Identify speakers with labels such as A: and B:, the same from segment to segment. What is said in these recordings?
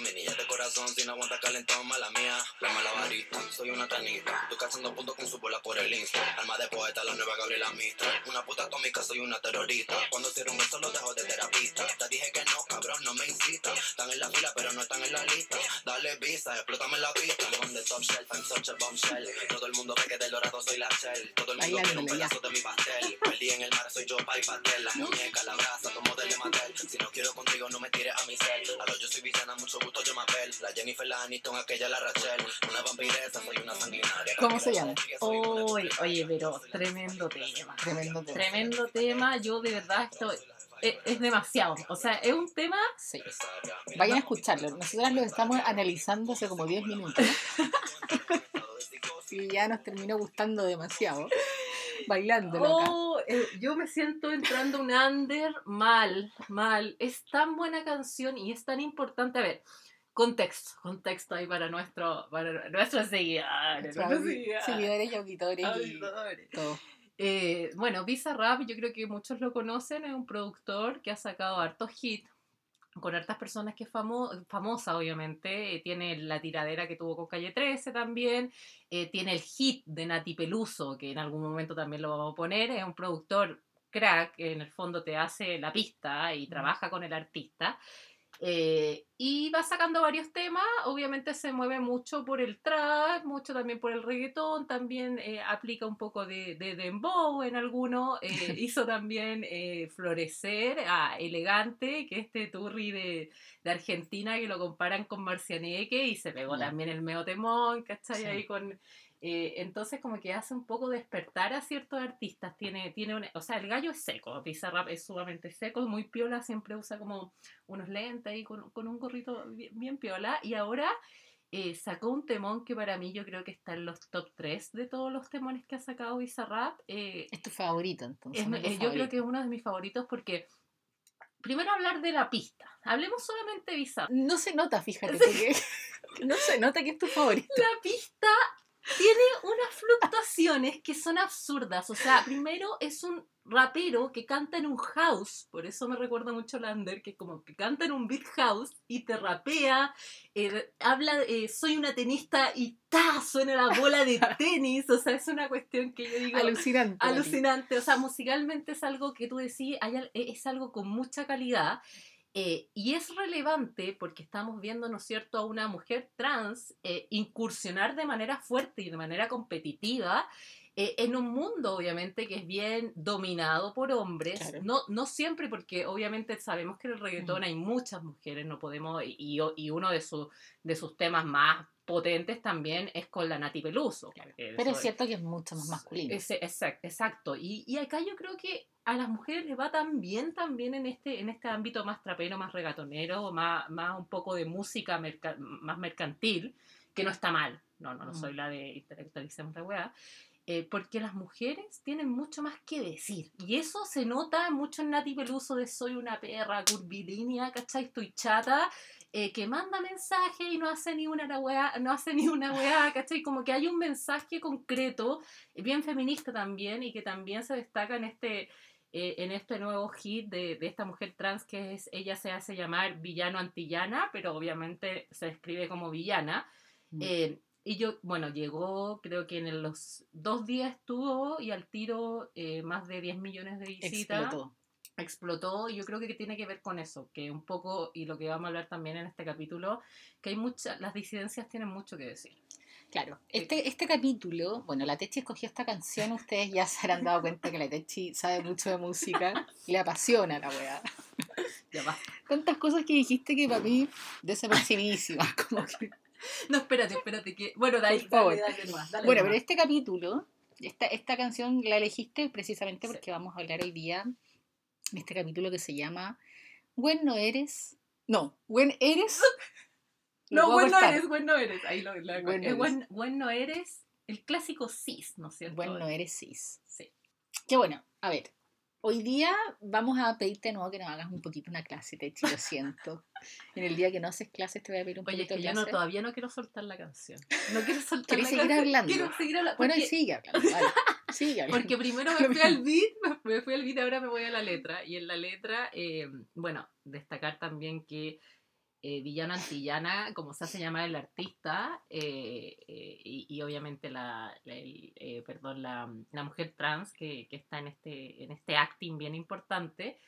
A: mi niña de corazón, si no aguanta calentón, mala mía. La malabarista, soy una tanita. Estoy cazando puntos con su bola por el Insta. Alma de poeta, la nueva Gabriela Mistral. Una puta atómica, soy una terrorista. Cuando cierro un beso, lo dejo de terapista. Te dije que no, cabrón, no me incita. Están en la fila, pero no están en la lista. Dale visa, explótame la pista. I'm the top shelf, I'm such a bombshell. Todo el mundo ve que del dorado soy la shell. Todo el mundo quiere un pedazo de mi pastel. Perdí en el mar, soy yo, pay pastel. La muñeca, la brasa, tomo de Matel. Si no quiero contigo, no me tires a mi cel. A yo soy villana, mucho gusto, yo me apel. La Jennifer, la Aniston, aquella, la Rachel. Una vampiresa, soy una sanguinaria.
B: ¿Cómo se llama?
C: Oye, oye, pero tremendo tema.
B: Tremendo tema.
C: Tremendo tema. Yo de verdad esto es, es demasiado. O sea, es un tema.
B: Sí. Vayan a escucharlo. Nosotras lo estamos analizando hace como 10 minutos. y ya nos terminó gustando demasiado. Bailándolo acá.
C: Oh, eh, yo me siento entrando un under mal, mal. Es tan buena canción y es tan importante. A ver, contexto, contexto ahí para nuestro, para nuestros seguidores. seguidores.
B: Y auditores y
C: Auditores.
B: todo.
C: Eh, bueno, Bizarrap, yo creo que muchos lo conocen, es un productor que ha sacado hartos hits con hartas personas que es famo- famosa, obviamente. Eh, tiene la tiradera que tuvo con Calle 13 también. Eh, tiene el hit de Nati Peluso, que en algún momento también lo vamos a poner. Es un productor crack, que en el fondo te hace la pista y trabaja con el artista. Eh, y va sacando varios temas, obviamente se mueve mucho por el trap, mucho también por el reggaetón, también eh, aplica un poco de, de dembow en alguno, eh, hizo también eh, Florecer a Elegante, que este turri de, de Argentina que lo comparan con Marcianeque y se pegó también el meo temón, ¿cachai?
B: Sí.
C: Ahí con... eh, entonces como que hace un poco despertar a ciertos artistas, tiene, tiene una- o sea, el gallo es seco, Bizarrap es sumamente seco, muy piola, siempre usa como unos lentes ahí con, con un gorrito bien, bien piola. Y ahora eh, sacó un temón que para mí yo creo que está en los top 3 de todos los temones que ha sacado Bizarrap. Eh,
B: Es tu favorito, entonces.
C: es- yo creo que es uno de mis favoritos porque... Primero hablar de la pista. Hablemos solamente de Bizarrap.
B: No se nota, fíjate, porque no se nota que es tu favorito.
C: La pista tiene unas fluctuaciones que son absurdas. O sea, primero es un rapero que canta en un house, por eso me recuerda mucho a Lander, que como que canta en un beat house y te rapea, eh, habla, eh, soy una tenista y ta, suena la bola de tenis, o sea, es una cuestión que yo digo...
B: Alucinante.
C: Alucinante, o sea, musicalmente es algo que tú decís, hay e, es algo con mucha calidad eh, y es relevante porque estamos viendo, ¿no es cierto?, a una mujer trans eh, incursionar de manera fuerte y de manera competitiva eh, en un mundo, obviamente, que es bien dominado por hombres.
B: Claro.
C: No, no siempre, porque obviamente sabemos que en el reggaetón hay muchas mujeres, no podemos, y, y- uno de, sus de sus temas más potentes también es con la Nati Peluso.
B: Claro. Pero es cierto que es mucho más masculino.
C: exact- exacto. Y, y acá yo creo que a las mujeres les va tan bien también en este, en este ámbito más trapero, más regatonero, más, más un poco de música merca- más mercantil, que no está mal. No, no, no
B: Mm.
C: soy la de intelectualicemos la weá. eh, porque las mujeres tienen mucho más que decir. Y eso se nota mucho en Nati Peluso de soy una perra curvilínea, ¿cachai? Estoy chata, eh, que manda mensaje y no hace ni una weá, no hace ni una weá, ¿cachai? Como que hay un mensaje concreto bien feminista también y que también se destaca en este, eh, en este nuevo hit de, de esta mujer trans que es, ella se hace llamar villano antillana, pero obviamente se describe como villana.
B: Mm.
C: Eh, y yo, bueno, llegó, creo que en los dos días estuvo y al tiro eh, más de 10 millones de visitas
B: Explotó.
C: Explotó y yo creo que tiene que ver con eso, que un poco, y lo que vamos a hablar también en este capítulo, que hay muchas, las disidencias tienen mucho que decir.
B: Claro, este, este capítulo, bueno, la Techi escogió esta canción, ustedes ya se habrán dado cuenta que la Techi sabe mucho de música, le apasiona la weá.
C: Ya va.
B: Tantas cosas que dijiste que para mí desapercibidísimas, como que...
C: No, espérate, espérate, que... Bueno, de ahí,
B: Por favor.
C: dale, dale dale
B: Bueno, pero este capítulo, esta, esta canción la elegiste precisamente
C: Sí.
B: porque vamos a hablar hoy día este capítulo que se llama Buen no eres... No, buen eres...
C: No, bueno
B: cortar.
C: eres, bueno eres. Ahí lo, lo-
B: Buen
C: eh,
B: eres.
C: buen- bueno eres, el clásico cis, ¿no es cierto?
B: Buen no eres cis.
C: Sí.
B: Que bueno, a ver, hoy día vamos a pedirte de nuevo que nos hagas un poquito una clase, Techi, lo siento. En el día que no haces clases te voy a pedir un
C: Oye, es
B: poquito
C: que
B: de
C: yo no,
B: clase.
C: todavía no quiero soltar la canción. No quiero soltar
B: ¿Querés
C: la
B: seguir
C: canción.
B: hablando?
C: Quiero seguir hablando.
B: Bueno, y
C: porque-
B: sigue hablando, vale.
C: Porque primero me fui al beat, me fui al beat, ahora me voy a la letra. Y en la letra, eh, bueno, destacar también que eh, villano antillana, como se hace llamar el artista, eh, eh, y, y obviamente la, la- el, perdón, la, la mujer trans que, que está en este, en este acting bien importante.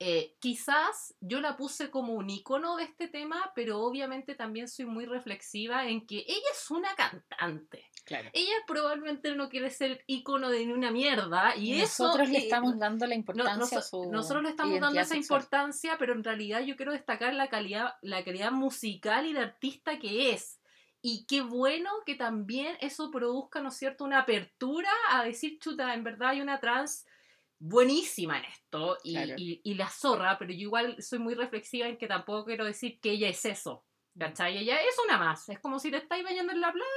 C: Eh, quizás yo la puse como un icono de este tema, pero obviamente también soy muy reflexiva en que ella es una cantante.
B: Claro.
C: Ella probablemente no quiere ser icono de ni una mierda y,
B: Y
C: eso
B: nosotros le
C: eh,
B: estamos dando la
C: no-
B: importancia
C: noso-
B: a su
C: nosotros le estamos dando esa
B: sexual.
C: importancia, pero en realidad yo quiero destacar la calidad, la calidad musical y de artista que es. Y qué bueno que también eso produzca, ¿no es cierto?, una apertura a decir, chuta, en verdad hay una trans buenísima en esto y,
B: Claro.
C: y- y la zorra, pero yo igual soy muy reflexiva en que tampoco quiero decir que ella es eso. ¿Cachai? Ella es una más. Es como si te estáis bañando en la playa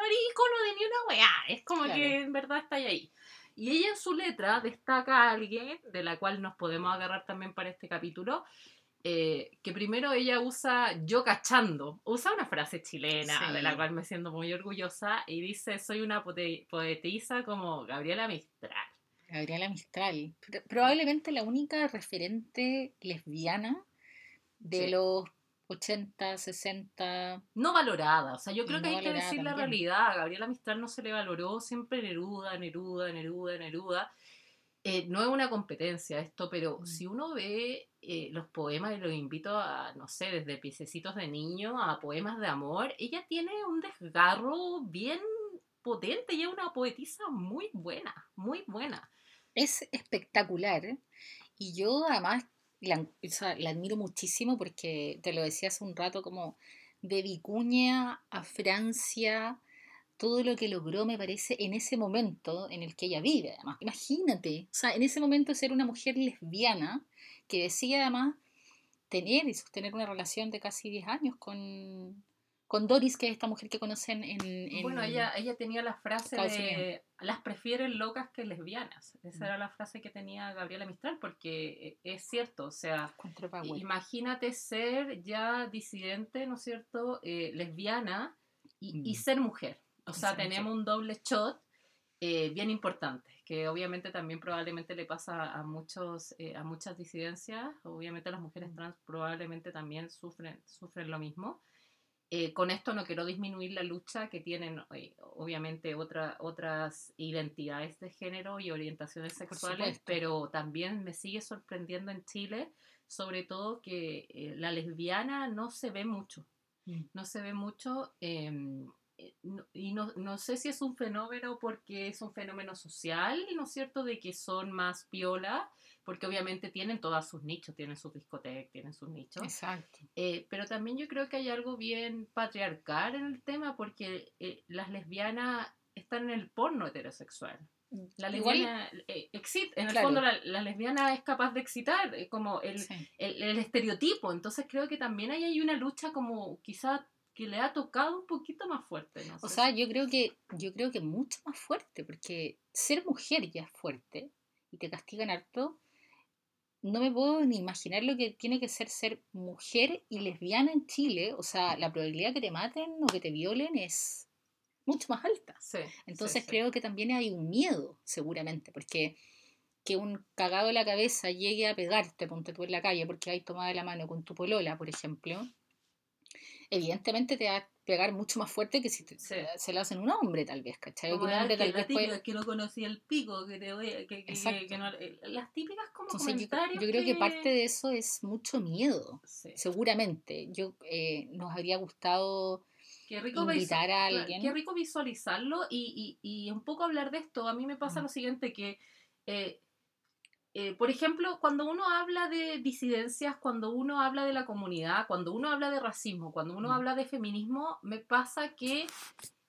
C: no eres icono de ni una weá. Es como
B: Claro.
C: que en verdad estáis ahí. Y ella en su letra destaca a alguien, de la cual nos podemos agarrar también para este capítulo, eh, que primero ella usa yo cachando, usa una frase chilena,
B: Sí.
C: de la cual me siento muy orgullosa, y dice, soy una poetisa como Gabriela Mistral.
B: Gabriela Mistral. Pro- Probablemente la única referente lesbiana de
C: Sí.
B: los 80, 60.
C: No valorada, o sea, yo creo que
B: no
C: hay que decir la
B: también.
C: realidad, a Gabriela Mistral no se le valoró, siempre Neruda, Neruda, Neruda, Neruda. Eh, no es una competencia esto, pero
B: Mm.
C: si uno ve eh, los poemas, y los invito a, no sé, desde piececitos de niño a poemas de amor, ella tiene un desgarro bien potente y es una poetisa muy buena, muy buena.
B: Es espectacular. Y yo además la, o sea, la admiro muchísimo porque te lo decía hace un rato, como de Vicuña a Francia, todo lo que logró me parece en ese momento en el que ella vive. Además, imagínate, o sea, en ese momento ser una mujer lesbiana que decía además tener y sostener una relación de casi 10 años con, con Doris, que es esta mujer que conocen en... en-
C: Bueno, ella, ella tenía la frase de las prefieren locas que lesbianas. Esa
B: Mm.
C: era la frase que tenía Gabriela Mistral, porque eh, es cierto, o sea, imagínate ser ya disidente, ¿no es cierto?, Eh, lesbiana y, y
B: Mm.
C: ser mujer. O sea, tenemos un doble shot eh, bien importante, que obviamente también probablemente le pasa a, muchos, eh, a muchas disidencias. Obviamente las mujeres
B: Mm.
C: trans probablemente también sufren, sufren lo mismo. Eh, con esto no quiero disminuir la lucha que tienen eh, obviamente otra, otras identidades de género y orientaciones sexuales, pero también me sigue sorprendiendo en Chile, sobre todo que eh, la lesbiana no se ve mucho,
B: Mm.
C: no se ve mucho. em, no- y no, no sé si es un fenómeno porque es un fenómeno social, ¿no es cierto?, de que son más piola, porque obviamente tienen todos sus nichos, tienen sus discotecas, tienen sus nichos.
B: Exacto.
C: Eh, pero también yo creo que hay algo bien patriarcal en el tema porque eh, las lesbianas están en el porno heterosexual. La lesbiana eh, excita, en el
B: Claro.
C: fondo la, la lesbiana es capaz de excitar, como el,
B: Sí.
C: el, el estereotipo. Entonces creo que también ahí hay una lucha como quizá que le ha tocado un poquito más fuerte. No
B: O
C: sé
B: sea,
C: si-
B: yo creo que yo creo que mucho más fuerte, porque ser mujer ya es fuerte y te castigan harto. No me puedo ni imaginar lo que tiene que ser ser mujer y lesbiana en Chile. O sea, la probabilidad que te maten o que te violen es mucho más alta.
C: Sí,
B: Entonces
C: sí, sí.
B: creo que también hay un miedo, seguramente, porque que un cagado de la cabeza llegue a pegarte, ponte tú en la calle, porque hay tomada de la mano con tu polola, por ejemplo, evidentemente te va pegar mucho más fuerte que si te-
C: Sí.
B: se lo hacen un hombre, tal vez, ¿cachai?
C: Como
B: Que un
C: la-
B: hombre tal
C: la
B: vez puede-
C: que no conocía el pico, que te voy a- que, que-
B: Exacto.
C: que no- eh, las típicas como
B: Entonces yo,
C: comentarios
B: yo creo que parte de eso es mucho miedo,
C: Sí.
B: seguramente. Yo eh, nos habría gustado
C: Qué rico,
B: invitar a alguien.
C: qué rico visualizarlo y, y- y un poco hablar de esto. A mí me pasa
B: Mm.
C: lo siguiente, que, eh, eh, por ejemplo, cuando uno habla de disidencias, cuando uno habla de la comunidad, cuando uno habla de racismo, cuando uno
B: Mm.
C: habla de feminismo, me pasa que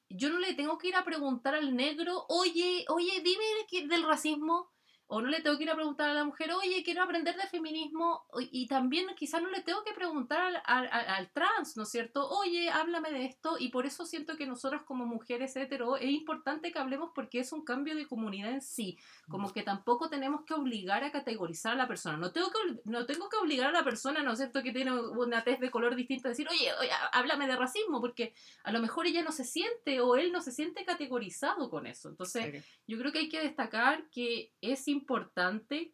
C: yo no le tengo que ir a preguntar al negro, oye, oye, dime que- del racismo. O no le tengo que ir a preguntar a la mujer, oye, quiero aprender de feminismo. Y también quizás no le tengo que preguntar al, al- al- trans, ¿no es cierto? Oye, háblame de esto. Y por eso siento que nosotras como mujeres hetero es importante que hablemos porque es un cambio de comunidad en sí. Como que tampoco tenemos que obligar a categorizar a la persona. No tengo que, no tengo que obligar a la persona, ¿no es cierto?, que tiene una tez de color distinto a decir, oye, oye, háblame de racismo, porque a lo mejor ella no se siente o él no se siente categorizado con eso. Entonces, yo creo que hay que destacar que es importante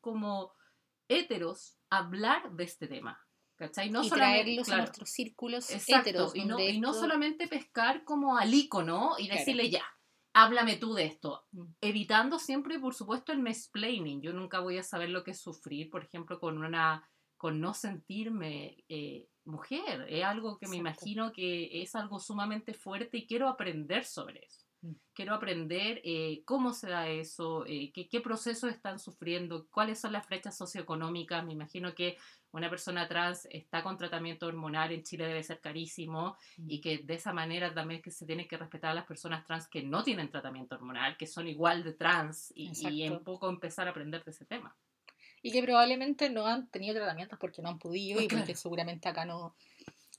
C: como heteros hablar de este tema. ¿Cachai? No
B: y
C: solamente,
B: traerlos
C: claro,
B: a nuestros círculos
C: exacto,
B: heteros.
C: y no, y no solamente pescar como al ícono y
B: Claro.
C: decirle ya, háblame tú de esto.
B: Mm.
C: Evitando siempre, por supuesto, el mansplaining. Yo nunca voy a saber lo que es sufrir, por ejemplo, con una con no sentirme eh, mujer. Es algo que me
B: Exacto.
C: imagino que es algo sumamente fuerte y quiero aprender sobre eso.
B: Mm.
C: Quiero aprender eh, cómo se da eso, eh, qué, qué procesos están sufriendo, cuáles son las brechas socioeconómicas. Me imagino que una persona trans está con tratamiento hormonal en Chile debe ser carísimo y que de esa manera también que se tiene que respetar a las personas trans que no tienen tratamiento hormonal, que son igual de trans y, y
B: Exacto.
C: poco empezar a aprender de ese tema.
B: Y que probablemente no han tenido tratamientos porque no han podido y
C: Claro.
B: porque seguramente acá no...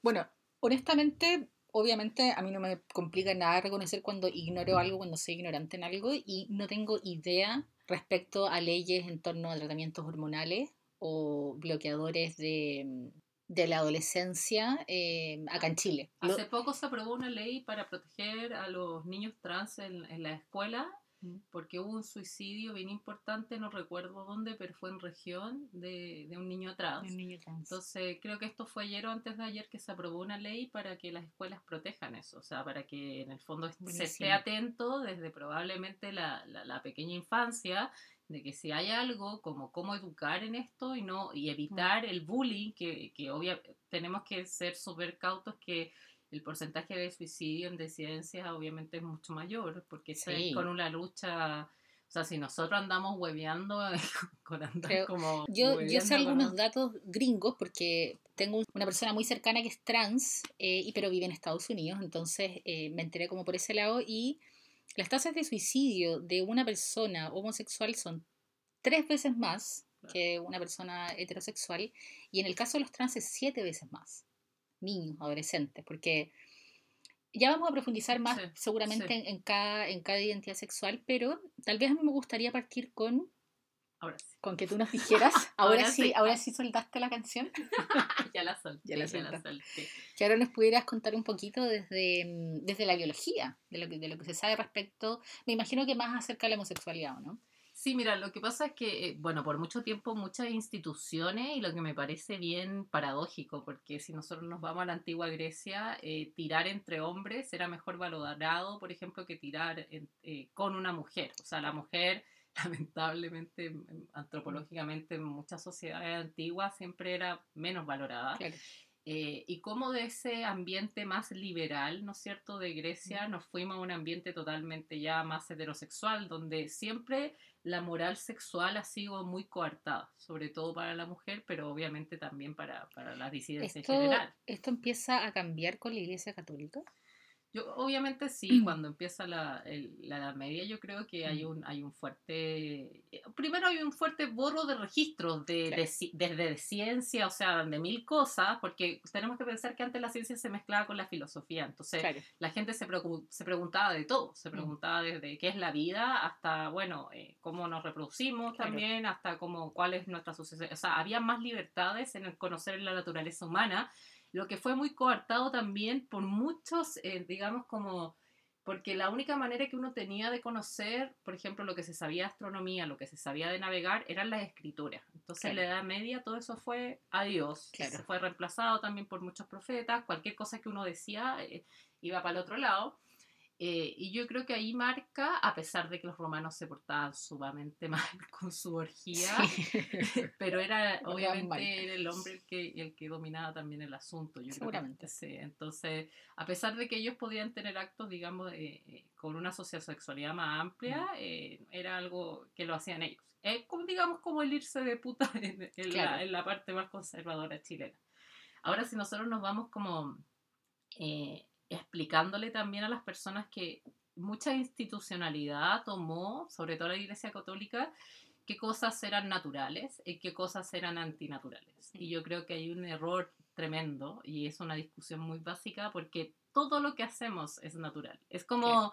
B: Bueno, honestamente, obviamente a mí no me complica nada reconocer cuando ignoro algo, cuando soy ignorante en algo y no tengo idea respecto a leyes en torno a tratamientos hormonales o bloqueadores de, de la adolescencia eh, acá en Chile.
C: Hace poco se aprobó una ley para proteger a los niños trans en, en la escuela
B: Mm.
C: Porque hubo un suicidio bien importante, no recuerdo dónde, pero fue en región de, de un niño trans.
B: un niño trans.
C: Entonces, creo que esto fue ayer o antes de ayer que se aprobó una ley para que las escuelas protejan eso, o sea, para que en el fondo se esté atento desde probablemente la, la- la pequeña infancia de que si hay algo como cómo educar en esto y no y evitar el bullying, que, que obviamente tenemos que ser súper cautos que el porcentaje de suicidio en disidencias obviamente es mucho mayor, porque
B: Sí.
C: con una lucha... O sea, si nosotros andamos hueveando con andar
B: Creo-
C: como...
B: Yo, yo sé algunos datos gringos porque tengo una persona muy cercana que es trans, eh, y pero vive en Estados Unidos, entonces eh, me enteré como por ese lado y las tasas de suicidio de una persona homosexual son tres veces más
C: Claro.
B: que una persona heterosexual y en el caso de los trans es siete veces más, niños, adolescentes, porque ya vamos a profundizar más
C: Sí,
B: seguramente
C: sí.
B: En, en cada, en cada identidad sexual, pero tal vez a mí me gustaría partir con
C: Ahora sí.
B: con que tú nos dijeras, ahora,
C: Ahora
B: sí,
C: sí.
B: ahora sí soltaste la canción,
C: ya la solté.
B: Ya la
C: ya la solté.
B: que ahora nos pudieras contar un poquito desde, mm, desde la biología, de lo, que, de lo que se sabe respecto, me imagino que más acerca de la homosexualidad, ¿o no?
C: Sí, mira, lo que pasa es que, eh, bueno, por mucho tiempo muchas instituciones, y lo que me parece bien paradójico, porque si nosotros nos vamos a la antigua Grecia, eh, tirar entre hombres era mejor valorado, por ejemplo, que tirar en- eh, con una mujer. O sea, la mujer, lamentablemente, em, antropológicamente, en muchas sociedades antiguas siempre era menos valorada.
B: Claro.
C: Eh, y como de ese ambiente más liberal, ¿no es cierto?, de Grecia, nos fuimos a un ambiente totalmente ya más heterosexual, donde siempre la moral sexual ha sido muy coartada, sobre todo para la mujer, pero obviamente también para, para las disidencias en general.
B: esto empieza a cambiar con la Iglesia Católica.
C: Yo, obviamente sí, cuando empieza la, el- la Edad Media, yo creo que hay un, hay un fuerte. eh, Primero hay un fuerte borro de registros de,
B: Claro.
C: de ci- desde de ciencia, o sea, de mil cosas, porque tenemos que pensar que antes la ciencia se mezclaba con la filosofía. Entonces,
B: Claro.
C: la gente se, se preguntaba de todo, se
B: Mm.
C: preguntaba desde qué es la vida hasta, bueno, eh, cómo nos reproducimos
B: Claro.
C: también, hasta cómo, cuál es nuestra sucesión. O sea, había más libertades en el conocer la naturaleza humana, lo que fue muy coartado también por muchos, eh, digamos, como... Porque la única manera que uno tenía de conocer, por ejemplo, lo que se sabía de astronomía, lo que se sabía de navegar, eran las escrituras. Entonces, en la. Edad Media todo eso fue adiós.
B: Claro.
C: Se fue reemplazado también por muchos profetas. Cualquier cosa que uno decía eh, iba para el otro lado. Eh, y yo creo que ahí marca, a pesar de que los romanos se portaban sumamente mal con su orgía, pero era obviamente el hombre el que, el que dominaba también el asunto. Yo creo que-
B: Seguramente.
C: sí, entonces, a pesar de que ellos podían tener actos, digamos, eh, eh, con una sociosexualidad más amplia, eh, era algo que lo hacían ellos. Es como, digamos, como el irse de puta en, en
B: Claro.
C: la, en la parte más conservadora chilena. Ahora, si nosotros nos vamos como eh, explicándole también a las personas que mucha institucionalidad tomó, sobre todo la Iglesia Católica, qué cosas eran naturales y qué cosas eran antinaturales. Y yo creo que hay un error tremendo y es una discusión muy básica porque todo lo que hacemos es natural. Es como.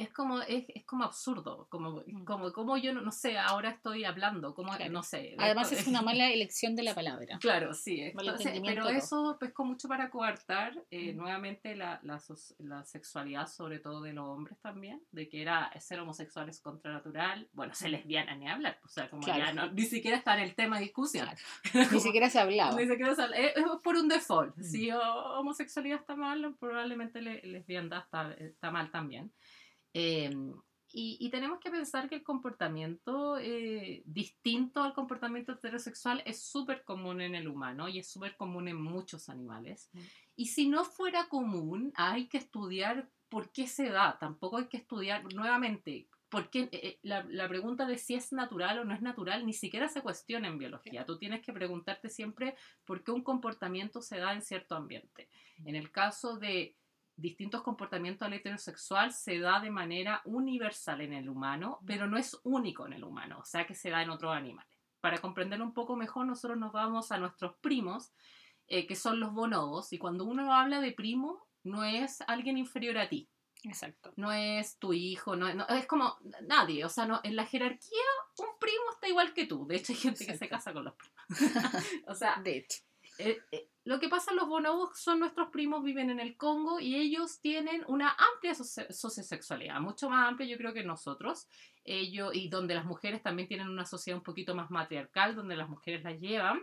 C: Es como, es, es como absurdo, como,
B: Mm.
C: como, como yo, no, no sé, ahora estoy hablando, como,
B: Claro.
C: no sé.
B: Además
C: esto-
B: es una mala elección de la palabra.
C: Claro, sí. pero eso pescó mucho para coartar eh,
B: Mm.
C: nuevamente la, la, la sexualidad, sobre todo de los hombres también, de que era ser homosexuales contra natural, bueno, ser lesbiana ni hablar, o sea, como
B: Claro.
C: ya no, ni siquiera está en el tema de discusión.
B: Claro. Ni siquiera se hablaba.
C: Ni siquiera se habla- es, es por un default.
B: Mm.
C: Si o- homosexualidad está mal, probablemente le- lesbiandad está, está mal también. Eh, y, y tenemos que pensar que el comportamiento eh, distinto al comportamiento heterosexual es súper común en el humano y es súper común en muchos animales.
B: Mm.
C: Y si no fuera común, hay que estudiar por qué se da. Tampoco hay que estudiar nuevamente. Porque eh, la, la pregunta de si es natural o no es natural ni siquiera se cuestiona en biología. Tú tienes que preguntarte siempre por qué un comportamiento se da en cierto ambiente. En el caso de distintos comportamientos al heterosexual se da de manera universal en el humano, pero no es único en el humano, o sea que se da en otros animales. Para comprenderlo un poco mejor, nosotros nos vamos a nuestros primos, eh, que son los bonobos, y cuando uno habla de primo, no es alguien inferior a ti,
B: Exacto.
C: no es tu hijo, no, no- es como nadie, o sea, no, en la jerarquía un primo está igual que tú, de hecho hay gente que se casa con los primos. o sea,
B: De hecho.
C: Eh, eh, lo que pasa, los bonobos son nuestros primos, viven en el Congo y ellos tienen una amplia soci- sociosexualidad, mucho más amplia yo creo que nosotros. Ellos, y donde las mujeres también tienen una sociedad un poquito más matriarcal, donde las mujeres las llevan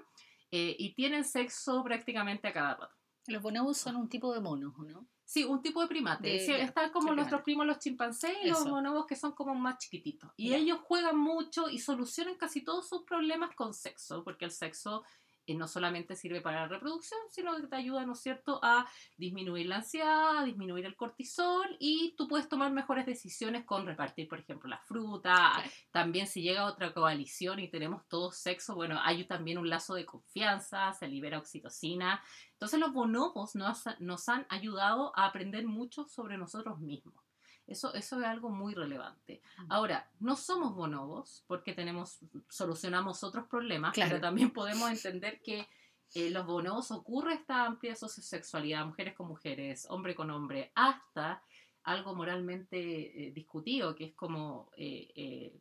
C: eh, y tienen sexo prácticamente a cada rato.
B: Los bonobos son un tipo de monos, ¿no?
C: Sí, un tipo de primate.
B: De-
C: Sí,
B: ya,
C: están como nuestros primos los chimpancés y los bonobos que son como más chiquititos. Y
B: Ya.
C: ellos juegan mucho y solucionan casi todos sus problemas con sexo, porque el sexo eh, no solamente sirve para la reproducción, sino que te ayuda, ¿no es cierto?, a disminuir la ansiedad, a disminuir el cortisol y tú puedes tomar mejores decisiones con repartir, por ejemplo, la fruta. También si llega otra coalición y tenemos todos sexo, bueno, hay también un lazo de confianza, se libera oxitocina. Entonces los bonobos nos, nos han ayudado a aprender mucho sobre nosotros mismos. Eso, eso es algo muy relevante. Ahora, no somos bonobos porque tenemos, solucionamos otros problemas,
B: Claro.
C: pero también podemos entender que eh, los bonobos ocurre esta amplia sociosexualidad, mujeres con mujeres, hombre con hombre, hasta algo moralmente eh, discutido, que es como eh,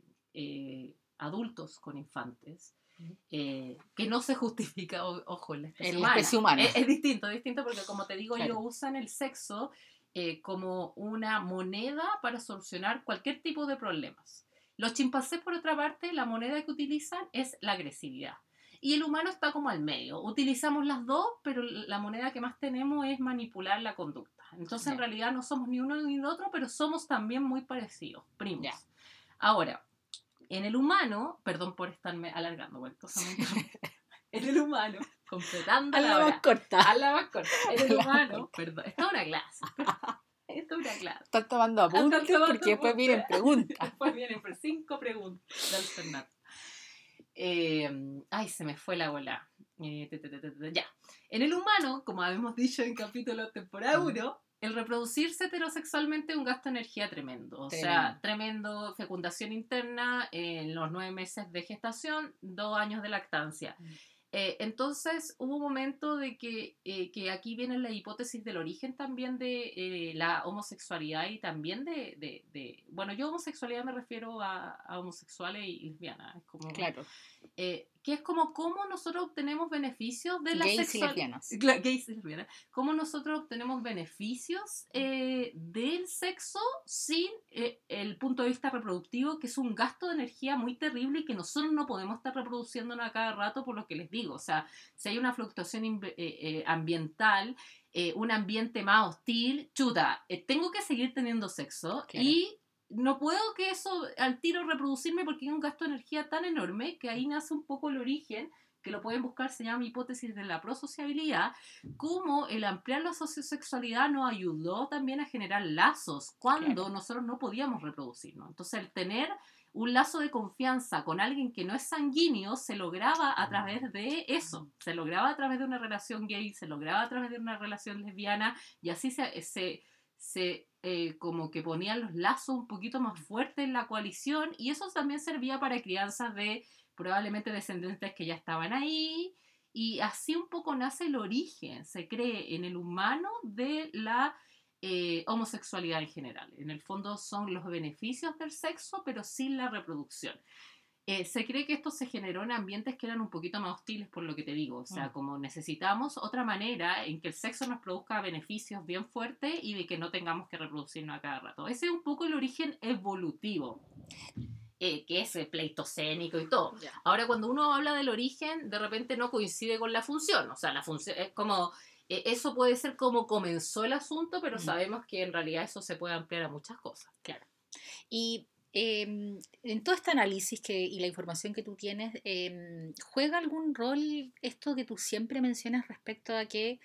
C: adultos con infantes. Eh, que no se justifica, o- ojo, en la especie
B: En la
C: humana.
B: especie humana.
C: Es, es distinto, es distinto porque como te digo,
B: Claro.
C: ellos usan el sexo eh, como una moneda para solucionar cualquier tipo de problemas. Los chimpancés, por otra parte, la moneda que utilizan es la agresividad. Y el humano está como al medio. Utilizamos las dos, pero la moneda que más tenemos es manipular la conducta. Entonces, en realidad, no somos ni uno ni el otro, pero somos también muy parecidos, primos. Ahora, en el humano, perdón por estarme alargando, bueno, en el humano, completando
B: A
C: la
B: la
C: hora.
B: más corta.
C: A la más corta. En el humano, perdón, esta es una clase. Esta es una clase.
B: Están tomando apuntes
C: Están tomando
B: porque después vienen preguntas.
C: Después vienen cinco preguntas del Fernando. Eh, ay, se me fue la bola. Eh, te, te, te, te, te, ya. En el humano, como habíamos dicho en capítulo temporada
B: Mm.
C: 1, el reproducirse heterosexualmente es un gasto de energía tremendo. O sea, tremendo fecundación interna en los nueve meses de gestación, dos años de lactancia.
B: Mm.
C: Eh, entonces hubo un momento de que, eh, que aquí viene la hipótesis del origen también de eh, la homosexualidad y también de, de- de- bueno, yo homosexualidad me refiero a, a homosexuales y lesbianas, es como,
B: Claro.
C: Que es como cómo nosotros obtenemos beneficios de la
B: Gays y
C: sexual-
B: lesbianas.
C: Cla- gays y lesbianas. Cómo nosotros obtenemos beneficios eh, del sexo sin eh, el punto de vista reproductivo, que es un gasto de energía muy terrible y que nosotros no podemos estar reproduciéndonos a cada rato por lo que les digo. O sea, si hay una fluctuación eh, ambiental, un ambiente más hostil, chuta, tengo que seguir teniendo sexo
B: Claro.
C: y no puedo que eso al tiro reproducirme porque hay un gasto de energía tan enorme que ahí nace un poco el origen que lo pueden buscar, se llama hipótesis de la prosociabilidad, cómo el ampliar la sociosexualidad nos ayudó también a generar lazos cuando
B: Claro.
C: nosotros no podíamos reproducirnos. Entonces, el tener un lazo de confianza con alguien que no es sanguíneo se lograba a través de eso, se lograba a través de una relación gay, se lograba a través de una relación lesbiana y así se, se, se eh, como que ponían los lazos un poquito más fuertes en la coalición y eso también servía para crianzas de probablemente descendientes que ya estaban ahí y así un poco nace el origen, se cree en el humano de la eh, homosexualidad en general. En el fondo son los beneficios del sexo, pero sin la reproducción. Eh, se cree que esto se generó en ambientes que eran un poquito más hostiles, por lo que te digo. O sea,
B: Mm.
C: como necesitamos otra manera en que el sexo nos produzca beneficios bien fuertes y de que no tengamos que reproducirnos a cada rato. Ese es un poco el origen evolutivo, eh, que es el pleistocénico y todo.
B: Ya.
C: Ahora, cuando uno habla del origen, de repente no coincide con la función. O sea, la función es como. eh, Eso puede ser como comenzó el asunto, pero
B: Mm.
C: sabemos que en realidad eso se puede ampliar a muchas cosas.
B: Y em, en todo este análisis que, y la información que tú tienes, em, ¿juega algún rol esto que tú siempre mencionas respecto a que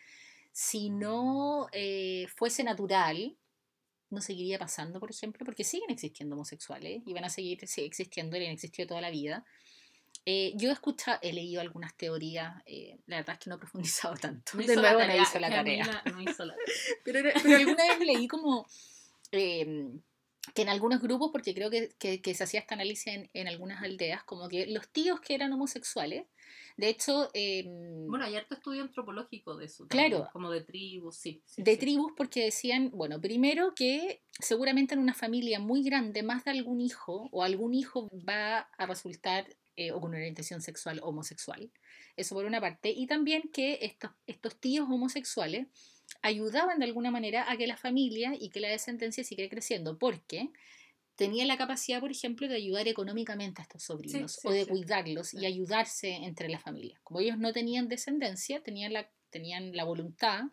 B: si no eh, fuese natural, no seguiría pasando, por ejemplo? Porque siguen existiendo homosexuales y van a seguir existiendo y han existido toda la vida. Eh, yo he escuchado, he leído algunas teorías, eh, la verdad es que no he profundizado tanto.
C: No
B: de nuevo no hizo la tarea.
C: no hizo la tarea.
B: Pero, alguna vez leí como eh, que en algunos grupos, porque creo que, que- que se hacía este análisis en, en algunas aldeas, como que los tíos que eran homosexuales, de hecho, eh,
C: Bueno, hay harto estudio antropológico de eso.
B: Claro.
C: Como de tribus, sí. sí,
B: de
C: sí.
B: tribus, porque decían, bueno, primero que seguramente en una familia muy grande, más de algún hijo o algún hijo va a resultar eh, o con una orientación sexual homosexual. Eso por una parte. Y también que estos, estos tíos homosexuales ayudaban de alguna manera a que la familia y que la descendencia siga creciendo, porque tenían la capacidad, por ejemplo, de ayudar económicamente a estos sobrinos
C: sí,
B: o de
C: sí.
B: cuidarlos y ayudarse entre las familias. Como ellos no tenían descendencia, tenían la, tenían la voluntad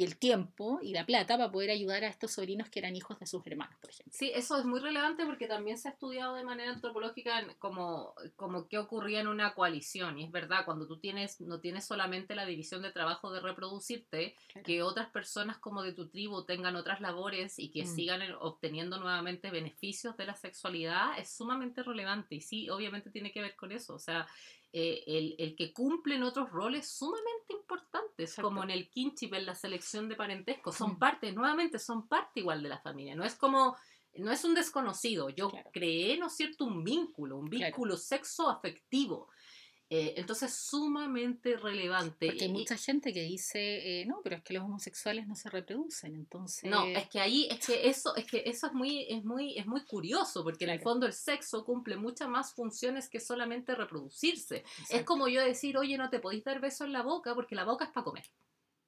B: y el tiempo y la plata para poder ayudar a estos sobrinos que eran hijos de sus hermanos, por ejemplo.
C: Sí, eso es muy relevante porque también se ha estudiado de manera antropológica como, como qué ocurría en una coalición. Y es verdad, cuando tú tienes, no tienes solamente la división de trabajo de reproducirte,
B: Claro.
C: que otras personas como de tu tribu tengan otras labores y que
B: Mm.
C: sigan en- obteniendo nuevamente beneficios de la sexualidad es sumamente relevante. Y sí, obviamente tiene que ver con eso. O sea, eh, el, el que cumplen otros roles sumamente importantes,
B: Exacto.
C: como en el kinship, en la selección de parentesco, son
B: Mm.
C: parte, nuevamente, son parte igual de la familia. No es como, no es un desconocido. Yo
B: Claro.
C: creé, ¿no es cierto?, un vínculo, un
B: Claro.
C: vínculo sexo-afectivo. Eh, entonces, sumamente relevante.
B: Porque hay
C: Y-
B: mucha gente que dice, eh, no, pero es que los homosexuales no se reproducen, entonces...
C: No, es que ahí, es que eso, es que eso es muy, es muy, es muy curioso, porque en el fondo el sexo cumple muchas más funciones que solamente reproducirse. Es como yo decir, oye, no te podéis dar beso en la boca porque la boca es para comer.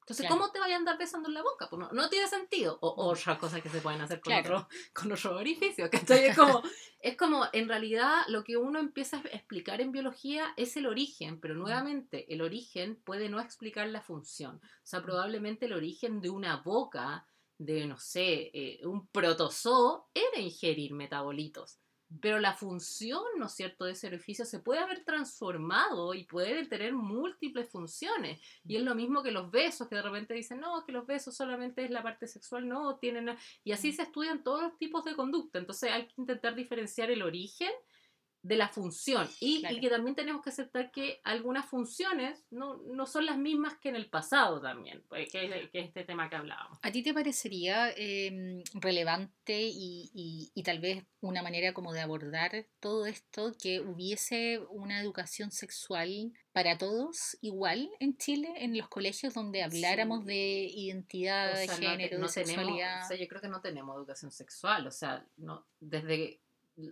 C: Entonces,
B: Claro.
C: ¿cómo te vayan a dar besando en la boca? Pues no, no tiene sentido. O o otras cosas que se pueden hacer con,
B: Claro.
C: otro, con otro orificio. ¿cachai? Es como, es como, en realidad, lo que uno empieza a explicar en biología es el origen, pero nuevamente, el origen puede no explicar la función. O sea, probablemente el origen de una boca, de, no sé, eh, un protozoo, era ingerir metabolitos. Pero la función, ¿no es cierto?, de ese orificio se puede haber transformado y puede tener múltiples funciones. Y es lo mismo que los besos, que de repente dicen, no, que los besos solamente es la parte sexual, no, tienen... Y así se estudian todos los tipos de conducta. Entonces hay que intentar diferenciar el origen de la función. Y, que también tenemos que aceptar que algunas funciones no, no son las mismas que en el pasado también, pues, que, es, que es este tema que hablábamos.
B: ¿A ti te parecería eh, relevante y, y- y tal vez una manera como de abordar todo esto que hubiese una educación sexual para todos igual en Chile, en los colegios donde habláramos
C: Sí.
B: de identidad
C: O
B: de
C: sea, no te-
B: género,
C: no
B: de
C: tenemos-
B: sexualidad?
C: o sea, yo creo que no tenemos educación sexual, o sea, no, desde,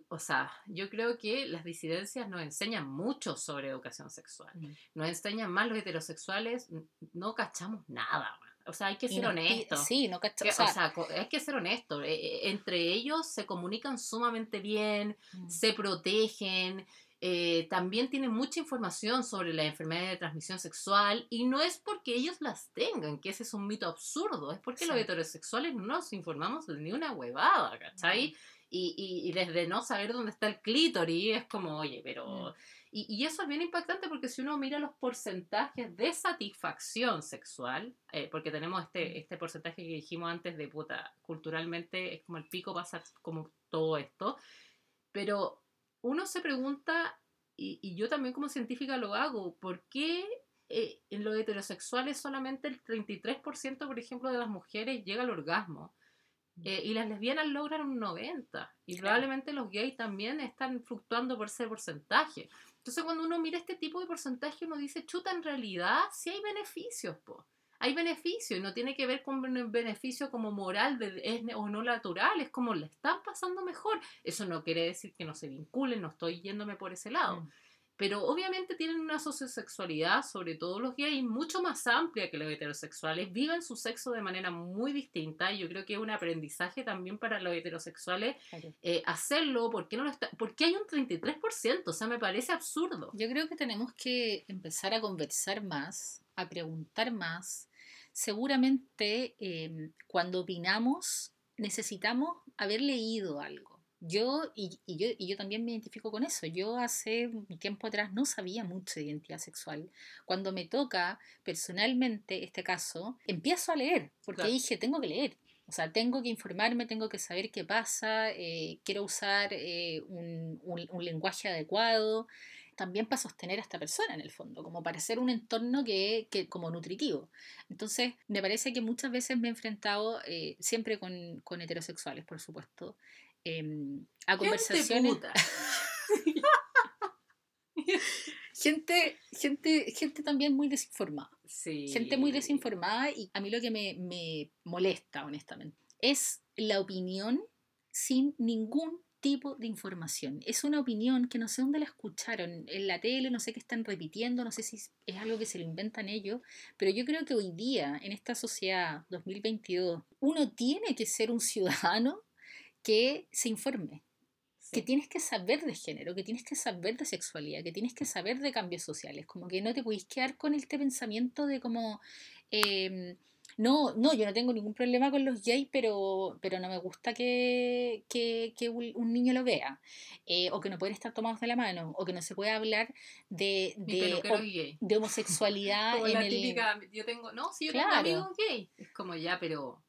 C: o sea, yo creo que las disidencias nos enseñan mucho sobre educación sexual,
B: Mm.
C: nos enseñan más los heterosexuales, no cachamos nada, o sea, hay que ser
B: pi-
C: honestos.
B: Sí, no
C: Que-
B: o sea,
C: o sea, hay que ser honesto. eh, eh, entre ellos se comunican sumamente bien,
B: mm,
C: se protegen, eh, también tienen mucha información sobre la enfermedad de transmisión sexual y no es porque ellos las tengan, que ese es un mito absurdo, es porque los heterosexuales no nos informamos de ni una huevada, ¿cachai? Y, y, y desde no saber dónde está el clítoris es como, oye, pero... Y, y eso es bien impactante porque si uno mira los porcentajes de satisfacción sexual, eh, porque tenemos este, este porcentaje que dijimos antes de puta, culturalmente es como el pico pasa como todo esto, pero uno se pregunta, y, yo también como científica lo hago, ¿por qué eh, en los heterosexuales solamente el 33%, por ejemplo, de las mujeres llega al orgasmo? Eh, y las lesbianas logran un 90%. Y
B: Claro.
C: probablemente los gays también están fluctuando por ese porcentaje. Entonces, cuando uno mira este tipo de porcentaje, uno dice, chuta, en realidad sí hay beneficios, po. hay beneficio y no tiene que ver con un beneficio como moral de, es, o no natural, es como le están pasando mejor. Eso no quiere decir que no se vinculen, no estoy yéndome por ese lado.
B: Mm.
C: Pero obviamente tienen una sociosexualidad, sobre todo los gays, mucho más amplia que los heterosexuales. Viven su sexo de manera muy distinta y yo creo que es un aprendizaje también para los heterosexuales eh, hacerlo. ¿Por qué, no lo está? porque hay un 33%? O sea, me parece absurdo.
B: Yo creo que tenemos que empezar a conversar más, a preguntar más. Seguramente eh, cuando opinamos necesitamos haber leído algo. Yo y, y yo y yo también me identifico con eso. Yo hace un tiempo atrás no sabía mucho de identidad sexual. Cuando me toca personalmente este caso, empiezo a leer, porque
C: Claro.
B: dije, tengo que leer. O sea, tengo que informarme, tengo que saber qué pasa, eh, quiero usar eh, un, un- un lenguaje adecuado, también para sostener a esta persona en el fondo, como para hacer un entorno que, que como nutritivo. Entonces, me parece que muchas veces me he enfrentado, eh, siempre con, con heterosexuales, por supuesto, em, a
C: Gente
B: conversaciones...
C: puta.
B: Gente, gente, gente también muy desinformada.
C: Sí.
B: gente muy desinformada y a mí lo que me, me molesta, honestamente, es la opinión sin ningún tipo de información. Es una opinión que no sé dónde la escucharon, en la tele, no sé qué están repitiendo, no sé si es algo que se lo inventan ellos, pero yo creo que hoy día, en esta sociedad 2022, uno tiene que ser un ciudadano que se informe,
C: Sí.
B: que tienes que saber de género, que tienes que saber de sexualidad, que tienes que saber de cambios sociales, como que no te podéis quedar con este pensamiento de como, em, no, no, yo no tengo ningún problema con los gays, pero, pero no me gusta que, que, que un, niño lo vea, eh, o que no pueden estar tomados de la mano, o que no se puede hablar de, de, o-
C: gay.
B: de homosexualidad
C: Como
B: en
C: la
B: el...
C: típica, yo tengo, no, si yo
B: Claro.
C: tengo amigos gay. Es como ya, pero.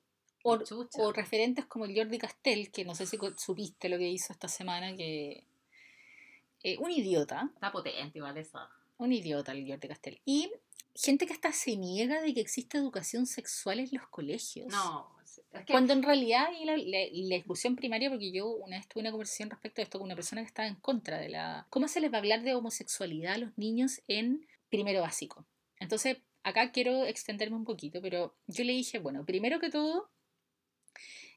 B: O, referentes como el Jordi Castell, que no sé si supiste lo que hizo esta semana, que... eh, un idiota,
C: Está potente igual esa.
B: Un idiota el Jordi Castell. Y gente que hasta se niega de que existe educación sexual en los colegios.
C: No, es que
B: Cuando en realidad y la, la- la discusión primaria, porque yo una vez tuve una conversación respecto a esto con una persona que estaba en contra de la... ¿Cómo se les va a hablar de homosexualidad a los niños en primero básico? Entonces, acá quiero extenderme un poquito, pero yo le dije, bueno, primero que todo,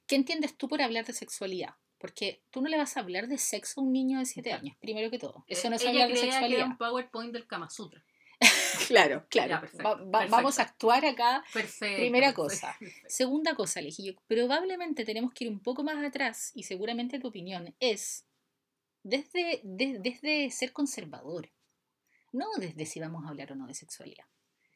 B: ¿qué entiendes tú por hablar de sexualidad? Porque tú no le vas a hablar de sexo a un niño de 7
C: Exacto.
B: años, primero que todo. Eso
C: eh,
B: no es
C: ella
B: hablar de
C: que
B: sexualidad.
C: era un PowerPoint del Kama Sutra.
B: Claro, claro.
C: Ya, perfecto,
B: Va- va-
C: perfecto.
B: Vamos a actuar acá.
C: Perfecto.
B: Primera cosa. Segunda cosa, le dije yo, probablemente tenemos que ir un poco más atrás y seguramente tu opinión es desde, de- desde ser conservador, no desde si vamos a hablar o no de sexualidad.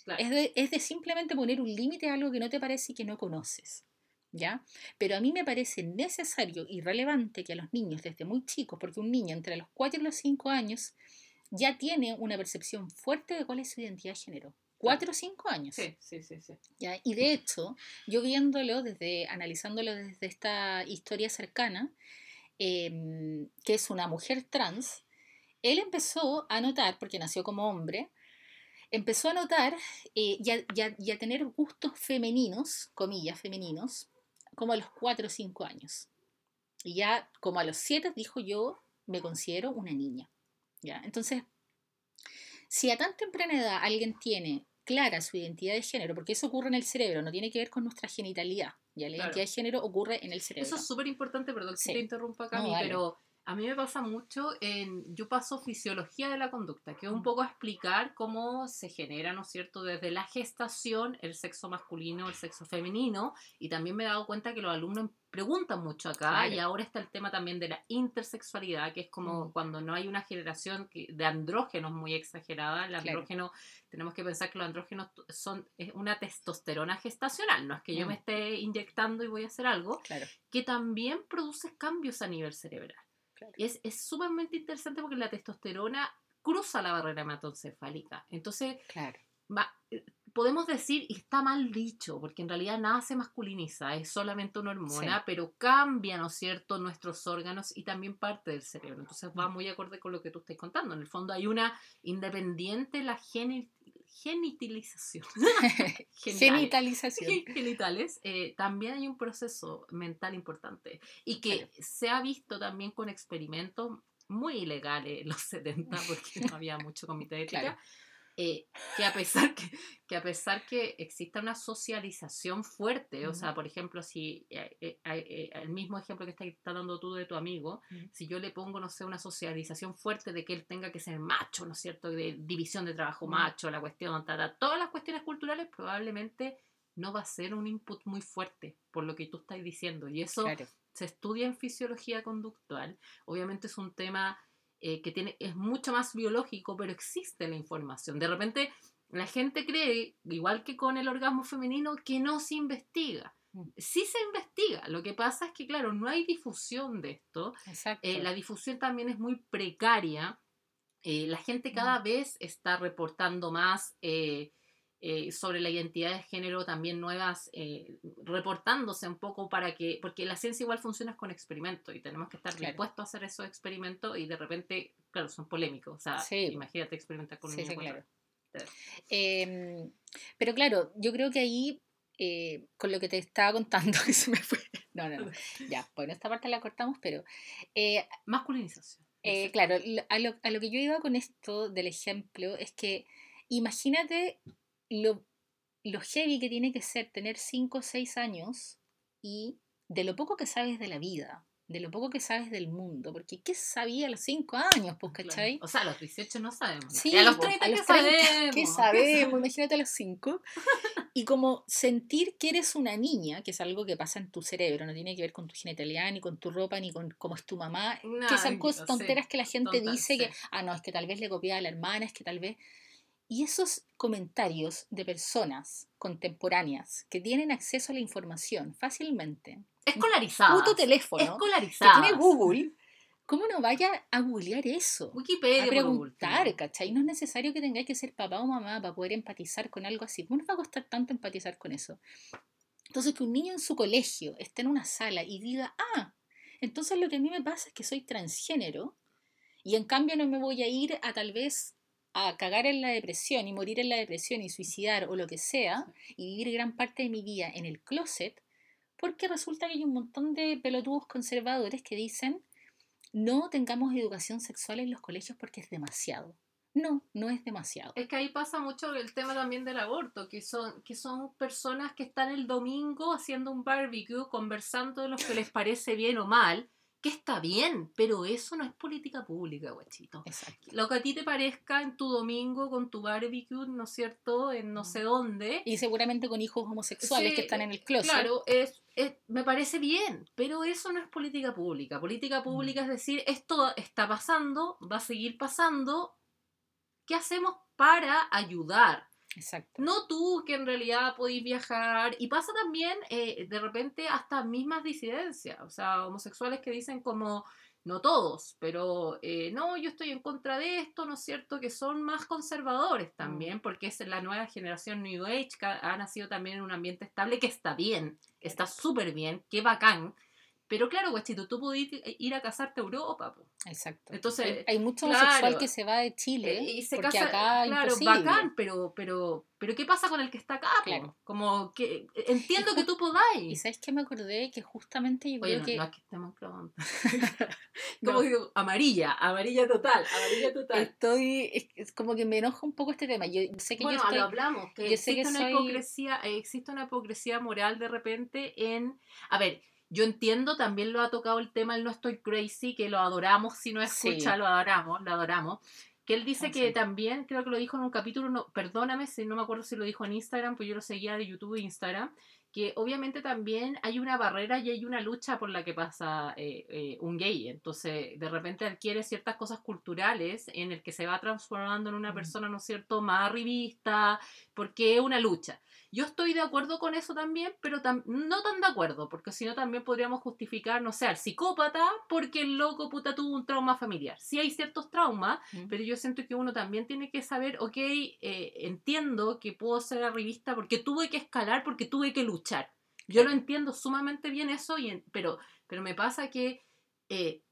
C: Claro.
B: Es de, es de simplemente poner un límite a algo que no te parece y que no conoces. ¿Ya? Pero a mí me parece necesario y relevante que a los niños desde muy chicos, porque un niño entre los 4 y los 5 años ya tiene una percepción fuerte de cuál es su identidad de género. 4 o 5 años.
C: Sí, sí, sí, sí.
B: ¿ya? Y de hecho, yo viéndolo desde, analizándolo desde esta historia cercana, em, que es una mujer trans, él empezó a notar, porque nació como hombre, empezó a notar eh, y, a, y a- y a tener gustos femeninos, comillas, femeninos, como a los 4 o 5 años. Y ya como a los 7 dijo yo, me considero una niña. ¿ya? Entonces, si a tan temprana edad alguien tiene clara su identidad de género, porque eso ocurre en el cerebro, no tiene que ver con nuestra genitalidad, ya la
C: Claro.
B: identidad de género ocurre en el cerebro.
C: Eso es súper importante, perdón que
B: Sí.
C: te interrumpa acá,
B: No,
C: Cami,
B: dale.
C: pero a mí me pasa mucho en, yo paso fisiología de la conducta, que es un
B: Mm.
C: poco a explicar cómo se genera, ¿no es cierto?, desde la gestación, el sexo masculino, el sexo femenino, y también me he dado cuenta que los alumnos preguntan mucho acá,
B: Claro.
C: y ahora está el tema también de la intersexualidad, que es como
B: Mm.
C: cuando no hay una generación de andrógenos muy exagerada, el
B: Claro.
C: andrógeno, tenemos que pensar que los andrógenos son es una testosterona gestacional, no es que yo
B: Mm.
C: me esté inyectando y voy a hacer algo,
B: Claro,
C: que también produce cambios a nivel cerebral.
B: Claro.
C: Y es, es sumamente interesante porque la testosterona cruza la barrera hematoencefálica. Entonces,
B: claro.
C: va- eh, podemos decir, y está mal dicho, porque en realidad nada se masculiniza, es solamente una hormona,
B: Sí.
C: pero cambia, ¿no es cierto?, nuestros órganos y también parte del cerebro. Entonces va
B: Mm.
C: muy acorde con lo que tú estás contando. En el fondo hay una independiente, la genitalización. Genital.
B: Genitalización.
C: genitales, eh, también hay un proceso mental importante y que
B: Claro.
C: se ha visto también con experimentos muy ilegales en los 70 porque no había mucho comité de ética,
B: Claro.
C: Eh, que, a pesar que, que a pesar que exista una socialización fuerte, o sea, por ejemplo, si eh, eh, eh, el mismo ejemplo que estás dando tú de tu amigo,
B: Ujú.
C: si yo le pongo, no sé, una socialización fuerte de que él tenga que ser macho, ¿no es cierto? De división de trabajo
B: Mm.
C: macho, la cuestión, ta, ta, todas las cuestiones culturales, probablemente no va a ser un input muy fuerte, por lo que tú estás diciendo. Y eso
B: Claro.
C: se estudia en fisiología conductual. Obviamente es un tema eh, que tiene, es mucho más biológico, pero existe la información. De repente la gente cree, igual que con el orgasmo femenino, que no se investiga.
B: Mm.
C: Sí se investiga. Lo que pasa es que, claro, no hay difusión de esto.
B: Exacto.
C: Eh, la difusión también es muy precaria. Eh, la gente cada vez está reportando más eh, eh, sobre la identidad de género, también nuevas, eh, reportándose un poco para que, porque la ciencia igual funciona con experimentos y tenemos que estar
B: Claro.
C: dispuestos a hacer esos experimentos y de repente, claro, son polémicos. O sea,
B: Sí.
C: imagínate experimentar con un
B: Sí,
C: niño
B: sí, claro. Em, pero claro, yo creo que ahí, eh, con lo que te estaba contando, que se me fue. No, no, no. Ya, bueno, esta parte la cortamos, pero eh,
C: Masculinización.
B: eh, claro, a lo, a lo que yo iba con esto del ejemplo es que imagínate lo, lo heavy que tiene que ser tener 5 o 6 años y de lo poco que sabes de la vida, de lo poco que sabes del mundo, porque ¿qué sabía a los 5 años, pues,
C: Claro.
B: cachai?
C: O sea, a los 18 no sabemos.
B: Sí,
C: a los
B: po,
C: 30,
B: a
C: ¿qué
B: los 30,
C: sabemos?
B: ¿Qué sabemos? Imagínate a los 5. Y como sentir que eres una niña, que es algo que pasa en tu cerebro, no tiene que ver con tu genitalidad, ni con tu ropa, ni con cómo es tu mamá, que son cosas
C: sí,
B: tonteras que la gente
C: tontas,
B: dice que,
C: sí.
B: ah, no, es que tal vez le copiaba a la hermana, es que tal vez... Y esos comentarios de personas contemporáneas que tienen acceso a la información fácilmente,
C: Escolarizadas.
B: puto teléfono, que
C: Escolarizadas.
B: tiene Google, ¿cómo no vaya a googlear eso?
C: Wikipedia,
B: a preguntar. ¿cachai? No es necesario que tengáis que ser papá o mamá para poder empatizar con algo así. ¿Cómo nos va a costar tanto empatizar con eso? Entonces, que un niño en su colegio esté en una sala y diga, ah, entonces lo que a mí me pasa es que soy transgénero y en cambio no me voy a ir a tal vez a cagar en la depresión y morir en la depresión y suicidar o lo que sea y vivir gran parte de mi vida en el closet, porque resulta que hay un montón de pelotudos conservadores que dicen no tengamos educación sexual en los colegios porque es demasiado. No, no es demasiado.
C: Es que ahí pasa mucho el tema también del aborto, que son, que son personas que están el domingo haciendo un barbecue, conversando de lo que les parece bien o mal, que está bien, pero eso no es política pública, guachito.
B: Exacto.
C: Lo que a ti te parezca en tu domingo con tu barbecue, ¿no es cierto? En no sé dónde.
B: Y seguramente con hijos homosexuales
C: Sí,
B: que están en el closet.
C: Claro, es, es- me parece bien, pero eso no es política pública.
B: Mm.
C: Política pública es decir, esto está pasando, va a seguir pasando. ¿Qué hacemos para ayudar?
B: Exacto.
C: No tú, que en realidad podéis viajar. Y pasa también, eh, de repente, hasta mismas disidencias. O sea, homosexuales que dicen como, no todos, pero eh, no, yo estoy en contra de esto, ¿no es cierto? Que son más conservadores también, porque es la nueva generación New Age que ha ha nacido también en un ambiente estable, que está bien, está súper bien, qué bacán. Pero claro, guachito, tú podés ir a casarte a Europa, po.
B: Exacto.
C: Entonces,
B: hay, mucho
C: claro,
B: homosexual que se va de Chile
C: Eh, y se
B: porque
C: casa,
B: acá
C: claro,
B: imposible.
C: bacán, pero, pero, pero ¿qué pasa con el que está acá? po?
B: Claro.
C: Como que entiendo
B: Y
C: que tú
B: Y
C: podáis.
B: sabes que me acordé que justamente yo
C: Oye,
B: creo
C: no,
B: que
C: no es que estemos clavando.
B: No.
C: Como digo, amarilla, amarilla total, amarilla total.
B: estoy es, es como que me enoja un poco este tema. Yo sé que
C: bueno,
B: yo estoy
C: lo hablamos, que
B: yo sé que
C: existe una
B: soy-
C: hipocresía, eh, existe una hipocresía moral de repente en, a ver, yo entiendo, también lo ha tocado el tema el No Estoy Crazy, que lo adoramos, si no
B: Sí.
C: escucha, lo adoramos, lo adoramos. Que él dice
B: Ah,
C: que
B: sí.
C: también, creo que lo dijo en un capítulo, no, perdóname si no me acuerdo si lo dijo en Instagram, pues yo lo seguía de YouTube e Instagram, que obviamente también hay una barrera y hay una lucha por la que pasa eh, eh, un gay. Entonces, de repente adquiere ciertas cosas culturales en el que se va transformando en una
B: Mm.
C: persona, ¿no es cierto?, más arribista, porque es una lucha. Yo estoy de acuerdo con eso también, pero tam- no tan de acuerdo, porque si no también podríamos justificar, no sé, al psicópata porque el loco puta tuvo un trauma familiar. Sí hay ciertos traumas,
B: Mm.
C: pero yo siento que uno también tiene que saber, ok, eh, entiendo que puedo ser arribista porque tuve que escalar, porque tuve que luchar. Yo lo entiendo sumamente bien eso, y en- pero, pero me pasa que eh,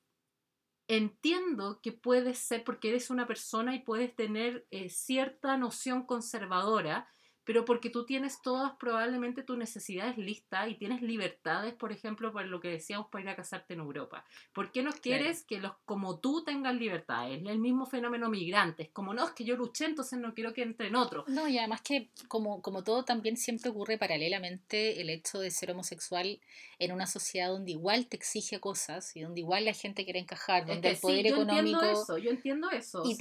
C: entiendo que puedes ser, porque eres una persona y puedes tener eh, cierta noción conservadora, pero porque tú tienes todas probablemente tus necesidades listas y tienes libertades, por ejemplo, por lo que decíamos para ir a casarte en Europa. ¿Por qué no quieres que los como tú tengan libertades? Es el mismo fenómeno migrante, es como no, es que yo luché, entonces no quiero que entren otros.
B: No, y además que como, como todo también siempre ocurre paralelamente el hecho de ser homosexual en una sociedad donde igual te exige cosas y donde igual la gente quiere encajar, donde el poder
C: yo
B: económico...
C: Entiendo eso, yo entiendo eso.
B: Y,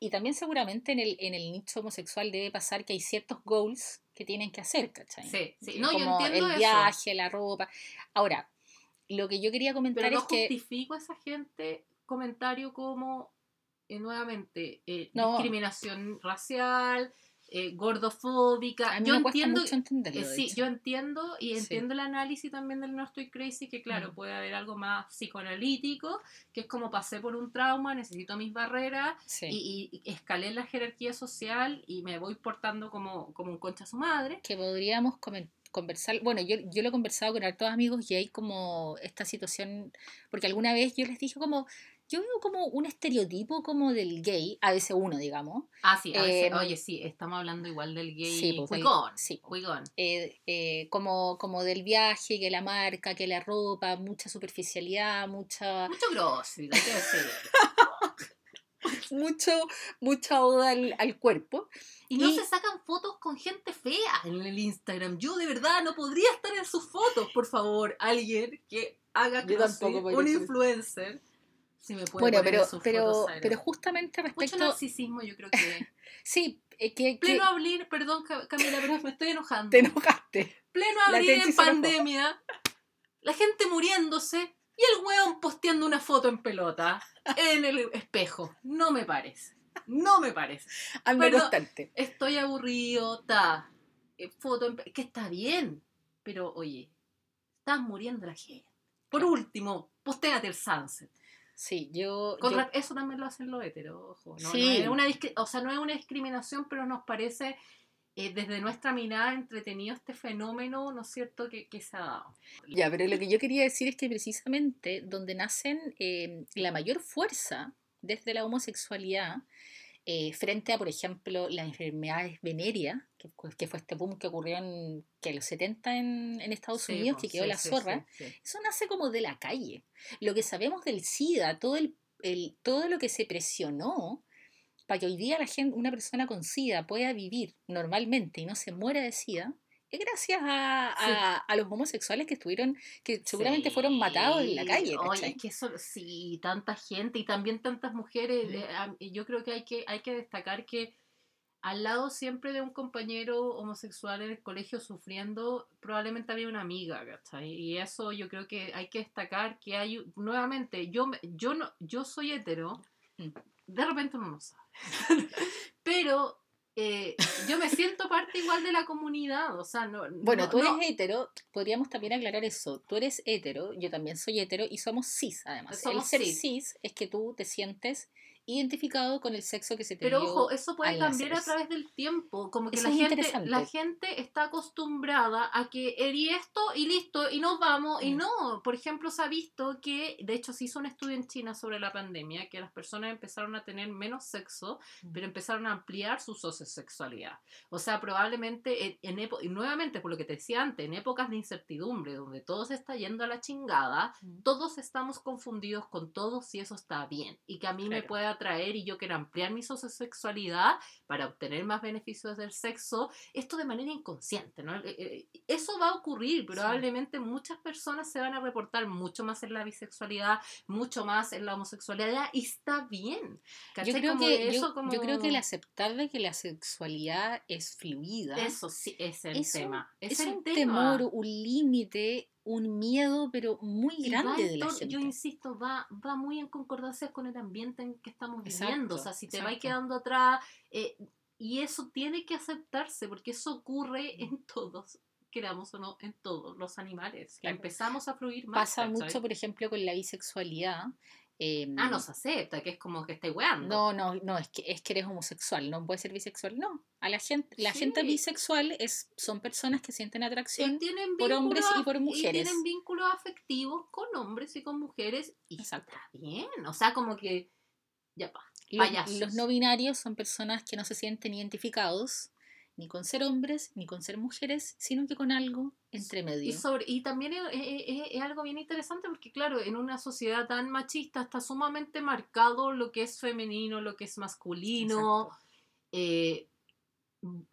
B: y, también seguramente en el, en el nicho homosexual debe pasar que hay ciertos goals que tienen que hacer, ¿cachai?
C: Sí, sí.
B: No, Como yo entiendo el viaje, la ropa. Ahora, lo que yo quería comentar
C: Pero
B: no es que...
C: justifico a esa gente comentario como, eh, nuevamente, eh, discriminación racial, eh, gordofóbica. yo entiendo, eh, sí, yo entiendo y entiendo el análisis también del no estoy crazy, que claro, mm. puede haber algo más psicoanalítico, que es como pasé por un trauma, necesito mis barreras y, escalé la jerarquía social y me voy portando como, como un concha a su madre.
B: Que podríamos conversar, bueno, yo, yo lo he conversado con hartos amigos y hay como esta situación, porque alguna vez yo les dije como, yo veo como un estereotipo como del gay, a veces uno, digamos.
C: Ah, sí, a veces, em, oye, sí, estamos hablando igual del gay sí, pues, sí,
B: eh, eh, como, como del viaje, que la marca, que la ropa, mucha superficialidad, mucha...
C: Mucho grosso,
B: mucho, mucha oda al, cuerpo.
C: Y, no se sacan fotos con gente fea en el Instagram. Yo de verdad no podría estar en sus fotos, por favor. Alguien que haga que un influencer
B: bueno, pero, pero, pero justamente respecto...
C: Mucho narcisismo yo creo que...
B: sí, eh, que...
C: Pleno abril, perdón Camila, pero me estoy enojando.
B: Te enojaste.
C: Pleno abril en pandemia, la gente muriéndose y el weón posteando una foto en pelota en el espejo. No me parece. No me parece.
B: Anda constante.
C: Estoy aburrido, está. Eh, foto en que está bien, pero oye, estás muriendo la gente. Por último, postéate el sunset.
B: Sí, yo,
C: Eso también lo hacen los heteros, ojo. No, es una o sea, no es una discriminación, pero nos parece eh, desde nuestra mirada entretenido este fenómeno, ¿no es cierto?, que, que, se ha dado.
B: Ya, pero lo que yo quería decir es que precisamente donde nacen eh, la mayor fuerza desde la homosexualidad eh, frente a, por ejemplo, las enfermedades venéreas, que, que, fue este boom que ocurrió en que los 70 en, en Estados Unidos, que quedó la zorra, eso nace como de la calle. Lo que sabemos del SIDA, todo, el, el, todo lo que se presionó para que hoy día la gente, una persona con SIDA pueda vivir normalmente y no se muera de SIDA, gracias a, a, los homosexuales que estuvieron, que seguramente fueron matados en la calle.
C: Oye, es que eso, sí, tanta gente y también tantas mujeres. Eh, yo creo que hay, que hay que destacar que al lado siempre de un compañero homosexual en el colegio sufriendo, probablemente había una amiga, ¿cachai? Y eso yo creo que hay que destacar que hay, nuevamente, yo, yo, no, yo soy hetero, mm. de repente uno no sabe, pero eh, yo me siento parte igual de la comunidad, o sea, no...
B: Bueno, tú eres hetero, podríamos también aclarar eso, tú eres hetero, yo también soy hetero y somos cis además. El ser cis es que tú te sientes identificado con el sexo que se te
C: Pero ojo, eso puede cambiar a través del tiempo. Como que la gente, la gente está acostumbrada a que herí esto y listo, y nos vamos. Y mm. no, por ejemplo, se ha visto que, de hecho, se hizo un estudio en China sobre la pandemia, que las personas empezaron a tener menos sexo, mm. pero empezaron a ampliar su sociosexualidad. O sea, probablemente, en, y nuevamente, por lo que te decía antes, en épocas de incertidumbre, donde todo se está yendo a la chingada, mm. todos estamos confundidos con todo si eso está bien. Y que a mí me puede atraer y yo quiero ampliar mi sexualidad para obtener más beneficios del sexo, esto de manera inconsciente, ¿no? Eh, eh, eso va a ocurrir, probablemente muchas personas se van a reportar mucho más en la bisexualidad, mucho más en la homosexualidad y está bien.
B: Yo creo, que, yo, yo, creo que el aceptar de que la sexualidad es fluida.
C: Eso sí es el tema.
B: es, un temor, un límite un miedo, pero muy grande de la gente.
C: Yo insisto, va, va muy en concordancia con el ambiente en que estamos viviendo. O sea, si te vas quedando atrás, eh, y eso tiene que aceptarse, porque eso ocurre en todos queramos o no, en todos los animales. Empezamos a fluir más.
B: Pasa mucho, por ejemplo, con la bisexualidad.
C: Em, ah, no se acepta, que es como que estáis weando.
B: No, no, no, es que, es que eres homosexual, no puedes ser bisexual. No, a la gente, la gente bisexual es, son personas que sienten atracción por hombres y por mujeres.
C: Y tienen vínculos afectivos con hombres y con mujeres. Y Exacto. está bien, o sea, como que ya pa.
B: Los, los no binarios son personas que no se sienten identificados ni con ser hombres, ni con ser mujeres, sino que con algo entre medio.
C: Y, sobre, y también es, es- es- es algo bien interesante porque, claro, en una sociedad tan machista está sumamente marcado lo que es femenino, lo que es masculino, eh,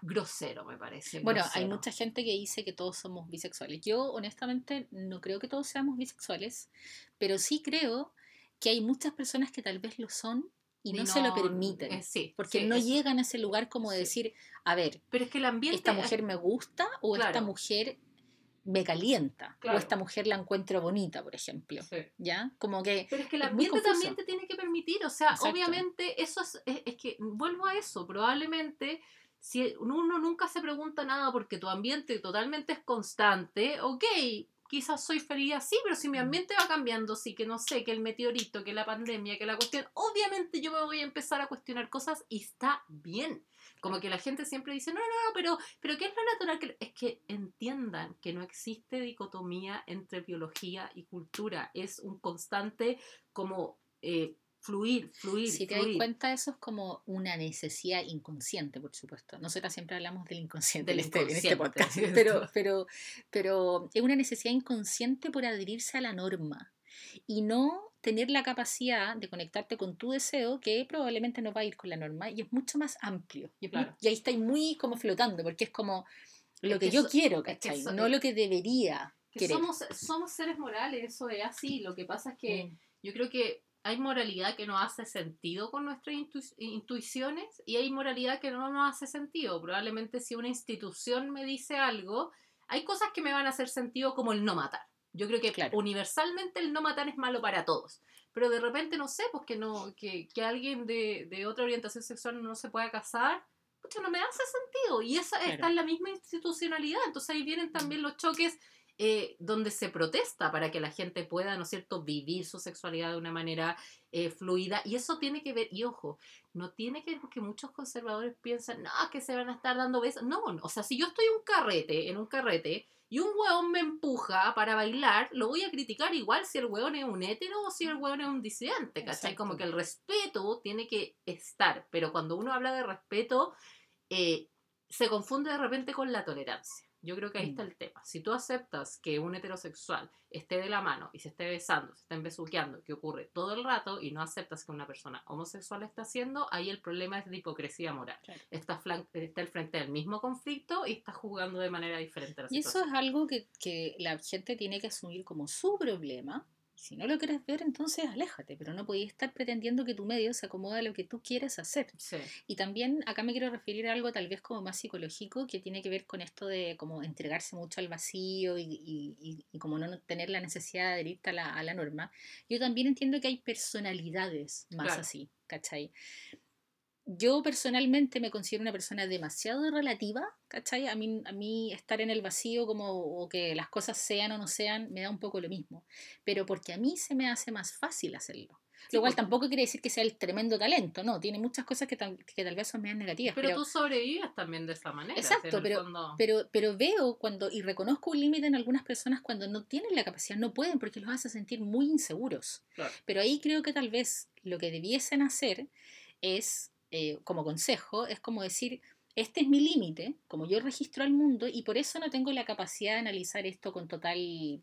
C: grosero, me parece.
B: Bueno, hay mucha gente que dice que todos somos bisexuales. Yo, honestamente, no creo que todos seamos bisexuales, pero sí creo que hay muchas personas que tal vez lo son y no, se lo permiten.
C: eh, sí,
B: porque
C: sí,
B: no
C: eso.
B: llegan a ese lugar como de
C: Sí.
B: decir, a ver,
C: Pero es que el ambiente...
B: esta mujer me gusta o esta mujer me calienta
C: Claro.
B: o esta mujer la encuentro bonita, por ejemplo.
C: Sí.
B: ¿Ya? Como que
C: Pero es que el ambiente también te tiene que permitir, o sea,
B: Exacto.
C: obviamente eso es, es, es que, vuelvo a eso, probablemente si uno nunca se pregunta nada porque tu ambiente totalmente es constante, ok, quizás soy feliz así, pero si mi
B: Mm.
C: ambiente va cambiando, sí, que no sé, que el meteorito, que la pandemia, que la cuestión, obviamente yo me voy a empezar a cuestionar cosas y está bien. Como que la gente siempre dice, no, no, no, pero, pero ¿qué es lo natural? que-?" Es que entiendan que no existe dicotomía entre biología y cultura. Es un constante como eh, fluir, fluir,
B: si te das cuenta, eso es como una necesidad inconsciente, por supuesto. Nosotras siempre hablamos del inconsciente
C: Del
B: en, este, en este
C: inconsciente,
B: podcast, pero, pero, pero es una necesidad inconsciente por adherirse a la norma y no tener la capacidad de conectarte con tu deseo que probablemente no va a ir con la norma y es mucho más amplio. Y, es muy-
C: Claro.
B: y ahí estáis muy como flotando porque es como lo
C: Es
B: que,
C: que
B: yo
C: so-
B: quiero,
C: es que
B: ¿cachai?
C: so-
B: no lo que debería
C: Que
B: querer.
C: somos, somos seres morales, eso es así. Lo que pasa es que
B: Mm.
C: yo creo que hay moralidad que no hace sentido con nuestras intu- intuiciones y hay moralidad que no nos hace sentido. Probablemente si una institución me dice algo, hay cosas que me van a hacer sentido como el no matar. Yo creo que
B: Claro.
C: universalmente el no matar es malo para todos. Pero de repente, no sé, pues que, no, que, que alguien de, de otra orientación sexual no se pueda casar, pucha, no me hace sentido. Y esa
B: Claro.
C: está en la misma institucionalidad. Entonces ahí vienen también los choques eh, donde se protesta para que la gente pueda, ¿no es cierto?, vivir su sexualidad de una manera eh, fluida. Y eso tiene que ver, y ojo, no tiene que ver porque muchos conservadores piensan, no, que se van a estar dando besos. No, o sea, si yo estoy en un carrete, en un carrete, y un hueón me empuja para bailar, lo voy a criticar igual si el hueón es un hétero o si el hueón es un disidente, ¿cachai?
B: Exacto.
C: Como que el respeto tiene que estar, pero cuando uno habla de respeto, eh, se confunde de repente con la tolerancia. Yo creo que ahí
B: Mm.
C: está el tema. Si tú aceptas que un heterosexual esté de la mano y se esté besando, se estén besuqueando, que ocurre todo el rato, y no aceptas que una persona homosexual está haciendo, ahí el problema es de hipocresía moral.
B: Claro.
C: Está, está al frente del mismo conflicto y está jugando de manera diferente la
B: Y eso es algo que, que la gente tiene que asumir como su problema. Si no lo quieres ver, entonces aléjate, pero no podías estar pretendiendo que tu medio se acomoda a lo que tú quieres hacer.
C: Sí.
B: Y también acá me quiero referir a algo tal vez como más psicológico, que tiene que ver con esto de como entregarse mucho al vacío y, y- y- y como no tener la necesidad de adherirte a la, a la norma. Yo también entiendo que hay personalidades más
C: Claro.
B: así, ¿cachai? Yo personalmente me considero una persona demasiado relativa, ¿cachai? A mí, a mí estar en el vacío como o que las cosas sean o no sean me da un poco lo mismo, pero porque a mí se me hace más fácil hacerlo.
C: Sí,
B: Lo cual
C: porque-
B: tampoco quiere decir que sea el tremendo talento, no, tiene muchas cosas que, tal- que tal vez son más negativas.
C: Pero,
B: Pero,
C: tú sobrevives también de esa manera.
B: Exacto, pero-
C: fondo-
B: pero, pero veo cuando, y reconozco un límite en algunas personas cuando no tienen la capacidad, no pueden porque los hace sentir muy inseguros.
C: Claro.
B: Pero ahí creo que tal vez lo que debiesen hacer es, eh, como consejo, es como decir, este es mi límite, como yo registro al mundo y por eso no tengo la capacidad de analizar esto con total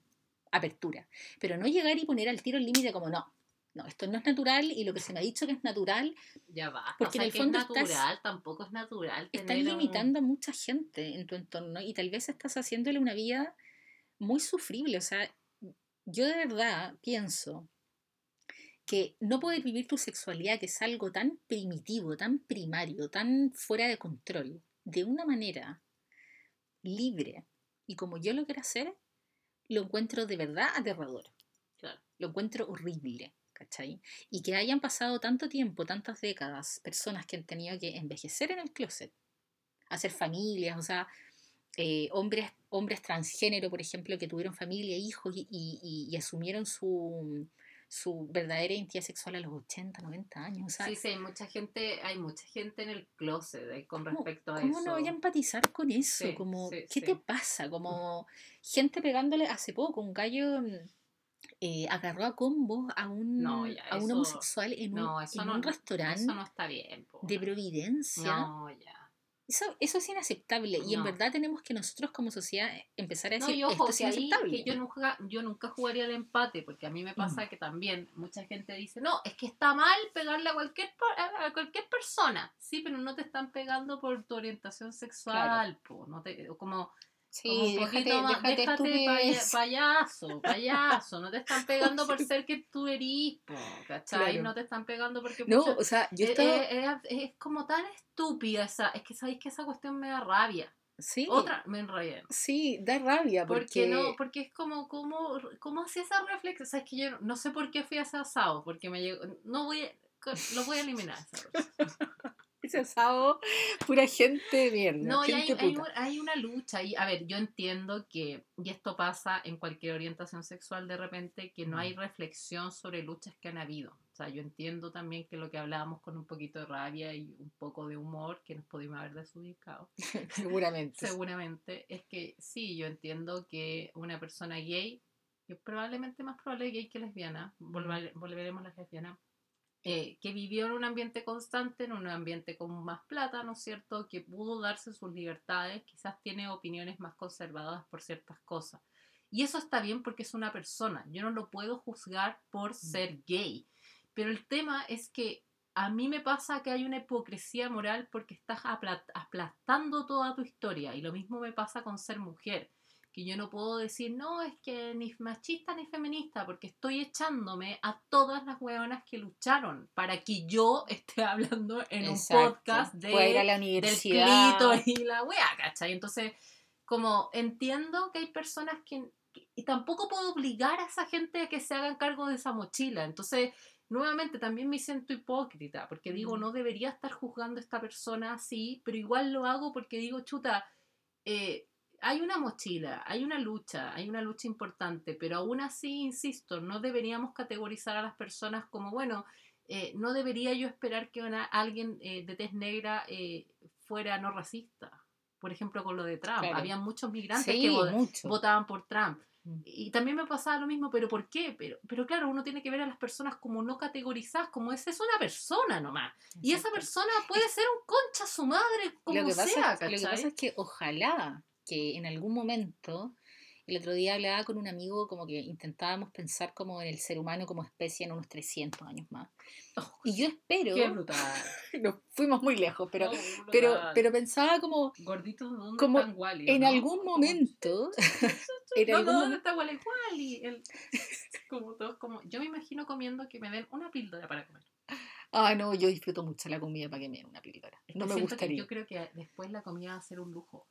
B: apertura. Pero no llegar y poner al tiro el límite como no. No, esto no es natural y lo que se me ha dicho que es natural
C: Ya va.
B: Porque
C: o sea,
B: en el
C: que
B: fondo
C: es
B: estás-
C: natural, tampoco es natural.
B: estás
C: un-
B: limitando a mucha gente en tu entorno y tal vez estás haciéndole una vida muy sufrible. O sea, yo de verdad pienso que no poder vivir tu sexualidad, que es algo tan primitivo, tan primario, tan fuera de control, de una manera libre y como yo lo quiero hacer, lo encuentro de verdad aterrador.
C: Claro.
B: Lo encuentro horrible. ¿Cachai? Y que hayan pasado tanto tiempo, tantas décadas, personas que han tenido que envejecer en el closet, hacer familias, o sea, eh, hombres, hombres transgénero, por ejemplo, que tuvieron familia, hijos y, y- asumieron su, su verdadera identidad sexual a los 80, 90 años. Sea,
C: Sí, sí, hay mucha gente, hay mucha gente en el closet eh, con
B: ¿Cómo-
C: respecto a
B: ¿Cómo
C: eso.
B: no voy a empatizar con eso?
C: Sí,
B: como,
C: sí,
B: ¿Qué
C: sí.
B: te pasa? Como gente pegándole hace poco, un gallo mm, eh, agarró a combo a un,
C: No, ya,
B: a un
C: eso-
B: homosexual en un,
C: No,
B: en
C: no,
B: un restaurante
C: eso no está bien. po.
B: de Providencia.
C: No, ya.
B: Eso, eso es inaceptable y en
C: No.
B: verdad tenemos que nosotros como sociedad empezar a
C: No,
B: decir
C: y ojo,
B: esto es inaceptable.
C: que yo nunca, yo nunca jugaría el empate, porque a mí me pasa
B: Mm.
C: que también mucha gente dice, no, es que está mal pegarle a cualquier a cualquier persona. Sí, pero no te están pegando por tu orientación sexual, po, no te, como
B: Sí,
C: un
B: déjate,
C: poquito más,
B: déjate
C: déjate paya- payaso, payaso, no te están pegando por ser que tú eres, po, ¿cachai?
B: Claro.
C: No te están pegando porque
B: No,
C: pucha,
B: o sea, yo
C: es,
B: estaba...
C: es- es- es como tan estúpida esa, es que sabéis que esa cuestión me da rabia.
B: sí,
C: Otra, me enrollé.
B: sí, da rabia porque...
C: Porque no, porque es como, como, ¿cómo hacía esa reflexión? O sea, es que yo no- no sé por qué fui a ese asado, porque me llegó, no voy a, lo voy a eliminar. esa
B: asado, pura gente de mierda,
C: No, y hay,
B: gente
C: hay,
B: puta.
C: hay una lucha, y a ver, yo entiendo que, y esto pasa en cualquier orientación sexual de repente, que no hay
B: Mm.
C: reflexión sobre luchas que han habido. O sea, yo entiendo también que lo que hablábamos con un poquito de rabia y un poco de humor, que nos pudimos haber desubicado,
B: Seguramente.
C: seguramente, es que sí, yo entiendo que una persona gay, que probablemente más probable gay que lesbiana, volver- volveremos a las lesbianas, eh, que vivió en un ambiente constante, en un ambiente con más plata, ¿no es cierto? Que pudo darse sus libertades, quizás tiene opiniones más conservadoras por ciertas cosas. Y eso está bien porque es una persona, yo no lo puedo juzgar por ser gay. Pero el tema es que a mí me pasa que hay una hipocresía moral porque estás apla- aplastando toda tu historia. Y lo mismo me pasa con ser mujer. Que yo no puedo decir, no, es que ni machista ni feminista, porque estoy echándome a todas las hueonas que lucharon para que yo esté hablando en
B: Exacto.
C: un podcast de,
B: ir a la
C: del
B: universidad.
C: clítoris y la wea, ¿cachai? Entonces, como entiendo que hay personas que, que- y tampoco puedo obligar a esa gente a que se hagan cargo de esa mochila. Entonces, nuevamente también me siento hipócrita, porque digo,
B: Mm.
C: no debería estar juzgando a esta persona así, pero igual lo hago porque digo, chuta, eh, hay una mochila, hay una lucha, hay una lucha importante, pero aún así, insisto, no deberíamos categorizar a las personas como, bueno, eh, no debería yo esperar que una- alguien eh, de tez negra eh, fuera no racista. Por ejemplo, con lo de Trump.
B: Claro.
C: Había muchos migrantes
B: Sí,
C: que
B: mucho.
C: votaban por Trump.
B: Mm.
C: Y también me pasaba lo mismo, pero ¿por qué? Pero, pero claro, uno tiene que ver a las personas como no categorizadas, como esa es una persona nomás. Y esa
B: Exacto.
C: persona puede ser un concha su madre, como
B: lo que, pasa,
C: sea,
B: lo que pasa es que ojalá que en algún momento, el otro día hablaba con un amigo como que intentábamos pensar como en el ser humano como especie en unos 300 años más.
C: Oh,
B: Y yo espero,
C: Qué brutal.
B: nos fuimos muy lejos, pero,
C: Oh,
B: pero, pero pensaba como
C: Gordito, ¿dónde
B: como
C: está Wally?
B: en
C: no?
B: algún momento, en
C: No,
B: algún
C: no, ¿dónde está Wally? Wally. El- Como todos, como... Yo me imagino comiendo que me den una píldora para comer.
B: ah no, yo disfruto mucho la comida para que me den una píldora.
C: Es que
B: No me gustaría.
C: yo creo que después la comida va a ser un lujo.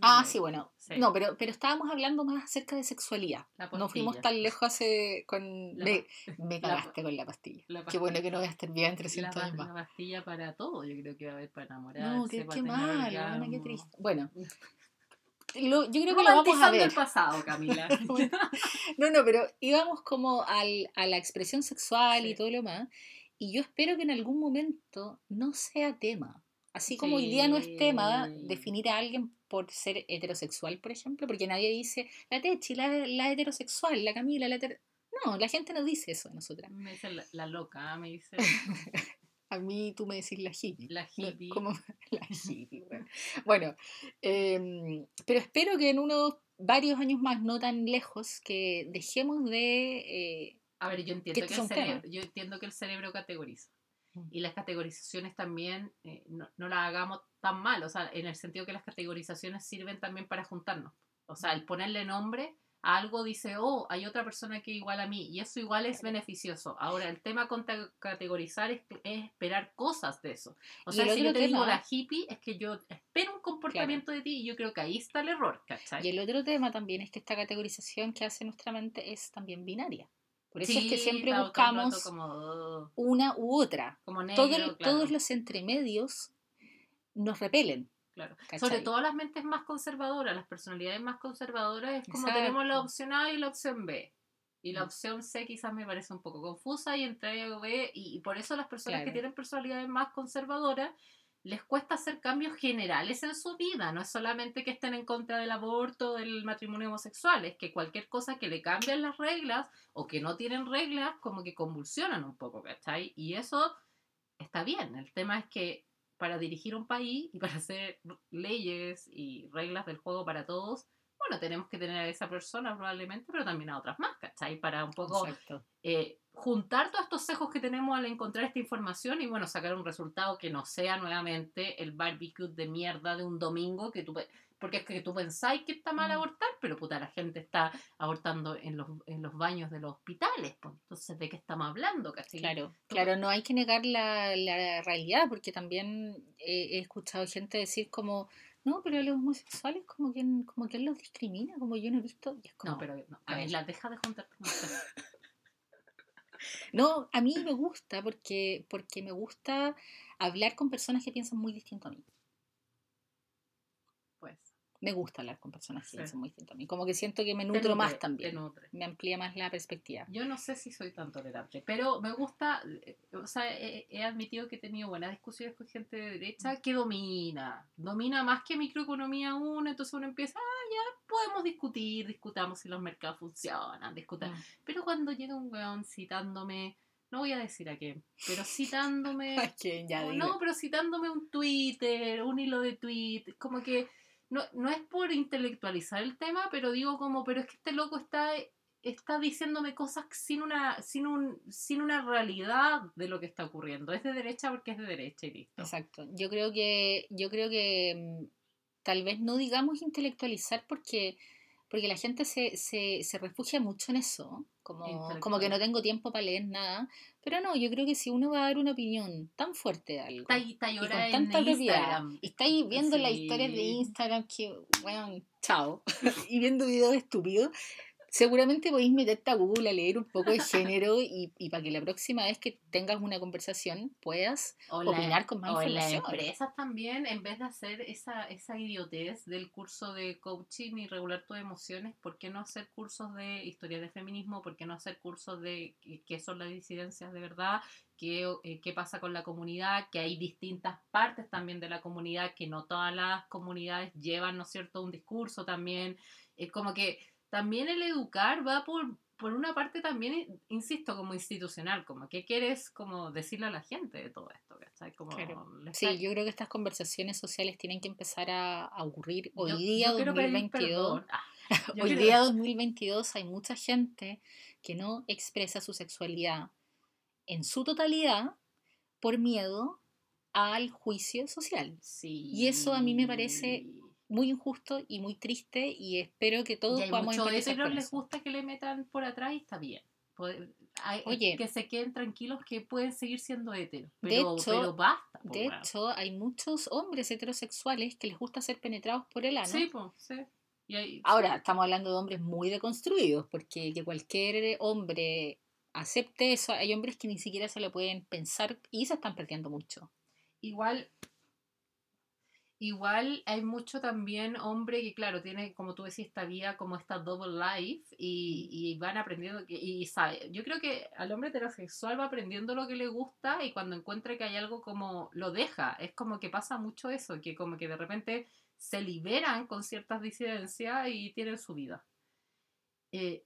B: Ah, sí, bueno.
C: Sí.
B: No, pero, pero estábamos hablando más acerca de sexualidad. No fuimos tan lejos hace con...
C: La
B: Me, me
C: la-
B: cagaste con la pastilla.
C: la
B: Qué bueno que no voy a estar bien en
C: La,
B: 300
C: pa-
B: años más.
C: la pastilla para todo, yo creo que va a haber para enamorarse.
B: No, qué,
C: para
B: qué mal, weona, qué triste. Bueno, lo- yo creo que lo vamos a ver.
C: el pasado, Camila.
B: No, no, pero íbamos como al, a la expresión sexual y todo lo más. Y yo espero que en algún momento no sea tema. Así como hoy día no es tema
C: Sí.
B: definir a alguien por ser heterosexual, por ejemplo, porque nadie dice la Techi, la, la heterosexual, la Camila, la heter-". No, la gente no dice eso de nosotras.
C: me dice la, la loca, me dice
B: A mí tú me decís la hippie.
C: la hippie.
B: como la hippie, bueno. Bueno, em, pero espero que en unos varios años más, no tan lejos, que dejemos de... eh,
C: A ver, yo entiendo
B: que
C: que, el cerebro, yo entiendo que el cerebro categoriza. Y las categorizaciones también eh, no, no las hagamos tan mal, o sea, en el sentido que las categorizaciones sirven también para juntarnos. O sea, el ponerle nombre a algo dice, oh, hay otra persona que igual a mí, y eso igual es beneficioso. Ahora, el tema con categorizar es, es esperar cosas de eso. O sea, si yo te digo la hippie, es que yo espero un comportamiento de ti y yo creo que ahí está el error, ¿cachai?
B: Y el otro tema también es que esta categorización que hace nuestra mente es también binaria. Por eso es que siempre buscamos
C: como,
B: una u otra.
C: como negro,
B: Todo el-
C: claro.
B: Todos los entremedios nos repelen.
C: Claro.
B: ¿cachai?
C: Sobre todo las mentes más conservadoras, las personalidades más conservadoras, es como
B: Exacto.
C: tenemos la opción A y la opción B. Y la
B: Mm.
C: opción C quizás me parece un poco confusa y entre A y B, y, y por eso las personas que tienen personalidades más conservadoras les cuesta hacer cambios generales en su vida. No es solamente que estén en contra del aborto, del matrimonio homosexual, es que cualquier cosa que le cambien las reglas o que no tienen reglas, como que convulsionan un poco, ¿cachai? Y eso está bien. El tema es que para dirigir un país y para hacer leyes y reglas del juego para todos, bueno, tenemos que tener a esa persona probablemente, pero también a otras más, ¿cachai? Para un poco eh, juntar todos estos sesgos que tenemos al encontrar esta información y bueno, sacar un resultado que no sea nuevamente el barbecue de mierda de un domingo que tú porque es que tú pensáis que está mal
B: Mm.
C: abortar, pero puta, la gente está abortando en los, en los baños de los hospitales, pues, entonces ¿de qué estamos hablando? ¿cachai?
B: Claro, claro, no hay que negar la, la realidad, porque también he, he escuchado gente decir como, no, pero a los homosexuales como que, como él los discrimina, como yo no he visto, y es como,
C: No, pero no,
B: a
C: a ver,
B: ver.
C: la deja de juntarte con usted.
B: No, a mí me gusta porque, porque me gusta hablar con personas que piensan muy distinto a mí. Me gusta hablar con personas que
C: Sí.
B: piensan muy distinto a mí. Como que siento que me nutro más
C: nutre,
B: también. Me amplía más la perspectiva.
C: Yo no sé si soy tan tolerable, pero me gusta, eh, o sea, he, he admitido que he tenido buenas discusiones con gente de derecha que domina, domina más que microeconomía uno, entonces uno empieza, ah, ya podemos discutir, discutamos si los mercados funcionan, discutamos. Pero cuando llega un weón citándome, no voy a decir a quién, pero citándome,
B: Ay, que ya
C: no, no, pero citándome un Twitter, un hilo de tweet, como que no, no es por intelectualizar el tema, pero digo como, pero es que este loco está, está diciéndome cosas sin una, sin un, sin una realidad de lo que está ocurriendo. Es de derecha porque es de derecha y listo.
B: Exacto. Yo creo que, yo creo que mm, tal vez no digamos intelectualizar porque, porque la gente se, se, se refugia mucho en eso, como, como que no tengo tiempo para leer nada. Pero no, yo creo que si uno va a dar una opinión tan fuerte de algo
C: Está ahí, está
B: y con tanta propiedad,
C: Instagram.
B: y está ahí viendo las historias de Instagram que, bueno, chao, y viendo videos estúpidos, seguramente podéis meterte a Google a leer un poco de género y, y para que la próxima vez que tengas una conversación puedas
C: O la-
B: opinar con más
C: o en las
B: información.
C: empresas también, en vez de hacer esa, esa idiotez del curso de coaching y regular tus emociones, ¿por qué no hacer cursos de historia de feminismo? ¿Por qué no hacer cursos de qué- qué son las disidencias de verdad? ¿Qué, eh, qué pasa con la comunidad? Que hay distintas partes también de la comunidad, que no todas las comunidades llevan, ¿no es cierto?, un discurso también. Es como que también el educar va por, por una parte también, insisto, como institucional, como qué quieres como decirle a la gente de todo esto, ¿cachai? Como
B: Claro.
C: le
B: Sí, yo creo que estas conversaciones sociales tienen que empezar a, a ocurrir hoy
C: yo-
B: día,
C: yo quiero pedir
B: 2022.
C: perdón. Ah, yo
B: Hoy
C: quiero-
B: día 2022 hay mucha gente que no expresa su sexualidad en su totalidad por miedo al juicio social.
C: Sí.
B: Y eso a mí me parece Muy injusto y muy triste y espero que todos podamos
C: heteros
B: con
C: les gusta que le metan por atrás y está bien. Hay-
B: Oye.
C: que se queden tranquilos que pueden seguir siendo heteros.
B: De
C: Pero,
B: hecho-
C: pero basta. po,
B: De hecho, hay muchos hombres heterosexuales que les gusta ser penetrados por el ano.
C: Sí, pues, sí. Y
B: Ahora, estamos hablando de hombres muy deconstruidos, porque que cualquier hombre acepte eso, hay hombres que ni siquiera se lo pueden pensar y se están perdiendo mucho.
C: Igual, igual hay mucho también hombre que, claro, tiene, como tú decís, esta vida como esta double life y, van aprendiendo, y sabe, yo creo que al hombre heterosexual va aprendiendo lo que le gusta y cuando encuentra que hay algo como lo deja, es como que pasa mucho eso, que como que de repente se liberan con ciertas disidencias y tienen su vida. Eh,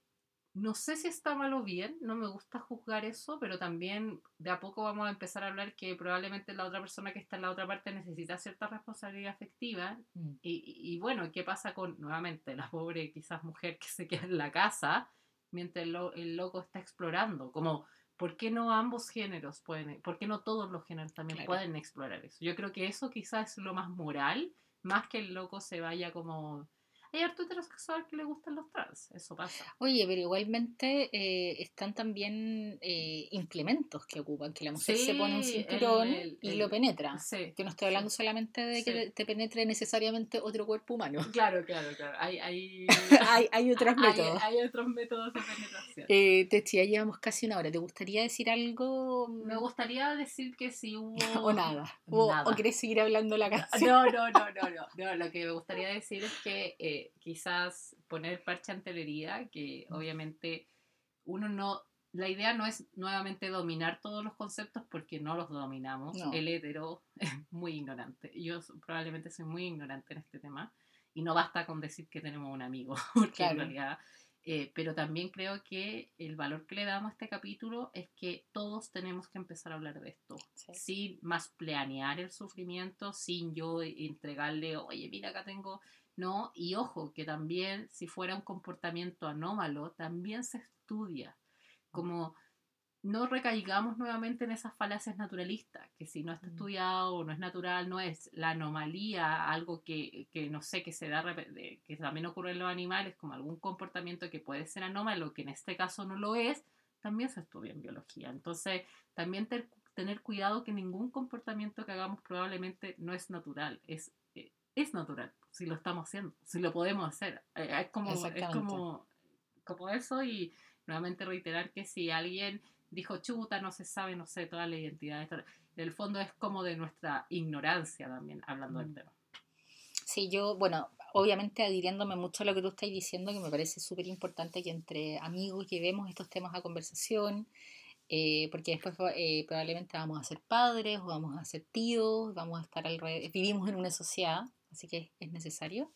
C: no sé si está mal o bien, no me gusta juzgar eso, pero también de a poco vamos a empezar a hablar que probablemente la otra persona que está en la otra parte necesita cierta responsabilidad afectiva. Y, y- y bueno, ¿qué pasa con, nuevamente, la pobre quizás mujer que se queda en la casa mientras el, lo- el loco está explorando? Como, ¿por qué no ambos géneros pueden, por qué no todos los géneros también
B: Claro.
C: pueden explorar eso? Yo creo que eso quizás es lo más moral, más que el loco se vaya como... Hay harto heterosexual que le gustan los trans, eso pasa.
B: Oye, pero igualmente eh, están también eh, implementos que ocupan, que la mujer se pone un
C: el-
B: cinturón
C: el-
B: y
C: el-
B: lo penetra.
C: Sí.
B: Que no estoy hablando solamente de que te penetre necesariamente otro cuerpo humano.
C: Claro, claro, claro. Hay, hay,
B: hay, hay otros
C: hay,
B: métodos.
C: hay otros métodos de penetración.
B: Eh, Techi, ya llevamos casi una hora. ¿Te gustaría decir algo
C: Me gustaría decir que si hubo...
B: o nada? ¿O,
C: Nada.
B: o querés seguir hablando la canción?
C: No, no, no, no, no, no. Lo que me gustaría decir es que eh, quizás poner parche ante la herida, que obviamente uno no... La idea no es nuevamente dominar todos los conceptos porque no los dominamos.
B: No.
C: El hetero es muy ignorante. Yo probablemente soy muy ignorante en este tema y no basta con decir que tenemos un amigo, porque
B: Claro.
C: en realidad Eh, pero también creo que el valor que le damos a este capítulo es que todos tenemos que empezar a hablar de esto,
B: Sí.
C: sin más planear el sufrimiento, sin yo entregarle, oye, mira, acá tengo, no, y ojo, que también si fuera un comportamiento anómalo, también se estudia, como no recaigamos nuevamente en esas falacias naturalistas, que si no está
B: Mm.
C: estudiado o no es natural, no es la anomalía, algo que, que no sé, que se da, que también ocurre en los animales, como algún comportamiento que puede ser anómalo, que en este caso no lo es, también se estudia en biología. Entonces, también ter- tener cuidado que ningún comportamiento que hagamos probablemente no es natural, es, eh, es natural, si lo estamos haciendo, si lo podemos hacer. Eh, Es como, es como, como eso y nuevamente reiterar que si alguien dijo chuta, no se sabe, no sé, toda la identidad. En el fondo es como de nuestra ignorancia también, hablando
B: Mm.
C: del tema.
B: Sí, yo, bueno, obviamente adhiriéndome mucho a lo que tú estás diciendo, que me parece súper importante que entre amigos llevemos estos temas a conversación, eh, porque después eh, probablemente vamos a ser padres o vamos a ser tíos, vamos a estar alrededor, vivimos en una sociedad, así que es necesario.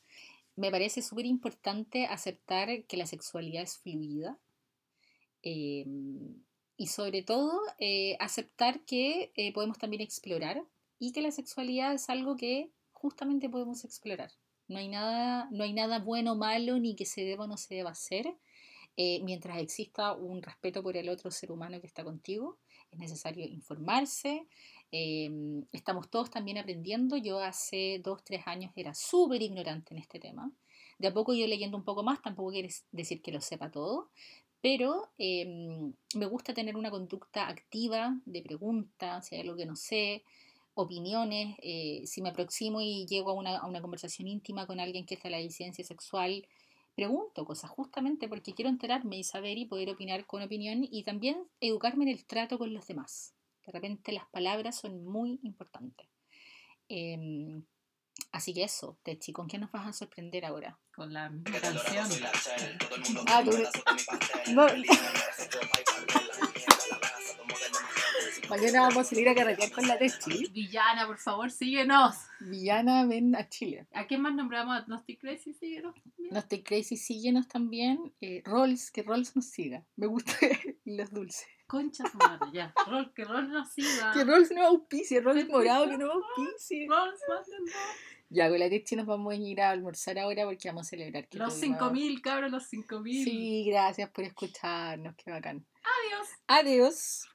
B: Me parece súper importante aceptar que la sexualidad es fluida eh, y sobre todo eh, aceptar que eh, podemos también explorar y que la sexualidad es algo que justamente podemos explorar. No hay nada, no hay nada bueno malo ni que se deba o no se deba hacer. eh, mientras exista un respeto por el otro ser humano que está contigo, es necesario informarse. eh, estamos todos también aprendiendo. Yo hace dos, tres años era súper ignorante en este tema. De a poco yo leyendo un poco más, tampoco quiere decir que lo sepa todo, pero eh, me gusta tener una conducta activa de preguntas, si hay algo que no sé, opiniones, eh, si me aproximo y llego a una, a una conversación íntima con alguien que está en la disidencia sexual, pregunto cosas justamente porque quiero enterarme y saber y poder opinar con opinión y también educarme en el trato con los demás. De repente las palabras son muy importantes. Em, así que eso, Techi, ¿con qué nos vas a sorprender ahora?
C: Con la
A: adoramos,
C: canción.
B: Ah, tú-
A: pedazo de mi pastel.
B: No. Mañana vamos a salir a carretear con la Techi.
C: Villana, por favor, síguenos.
B: Villana, ven a Chile.
C: ¿A quién más nombramos? ¿A Nosty Crazy? Síguenos.
B: No estoy crazy, síguenos también. Eh, Rolls, que Rolls nos siga. Me gusta los dulces.
C: Concha su madre, ya. Rol, que Rol nos siga.
B: Que Rolls no auspicie, Rolls morado que no auspicie.
C: Rol, mándennos.
B: Ya, con la Techi nos vamos a ir a almorzar ahora porque vamos a celebrar que
C: Los
B: tuvimos-
C: 5000, cabros, los 5000.
B: Sí, gracias por escucharnos, qué bacán.
C: Adiós.
B: Adiós.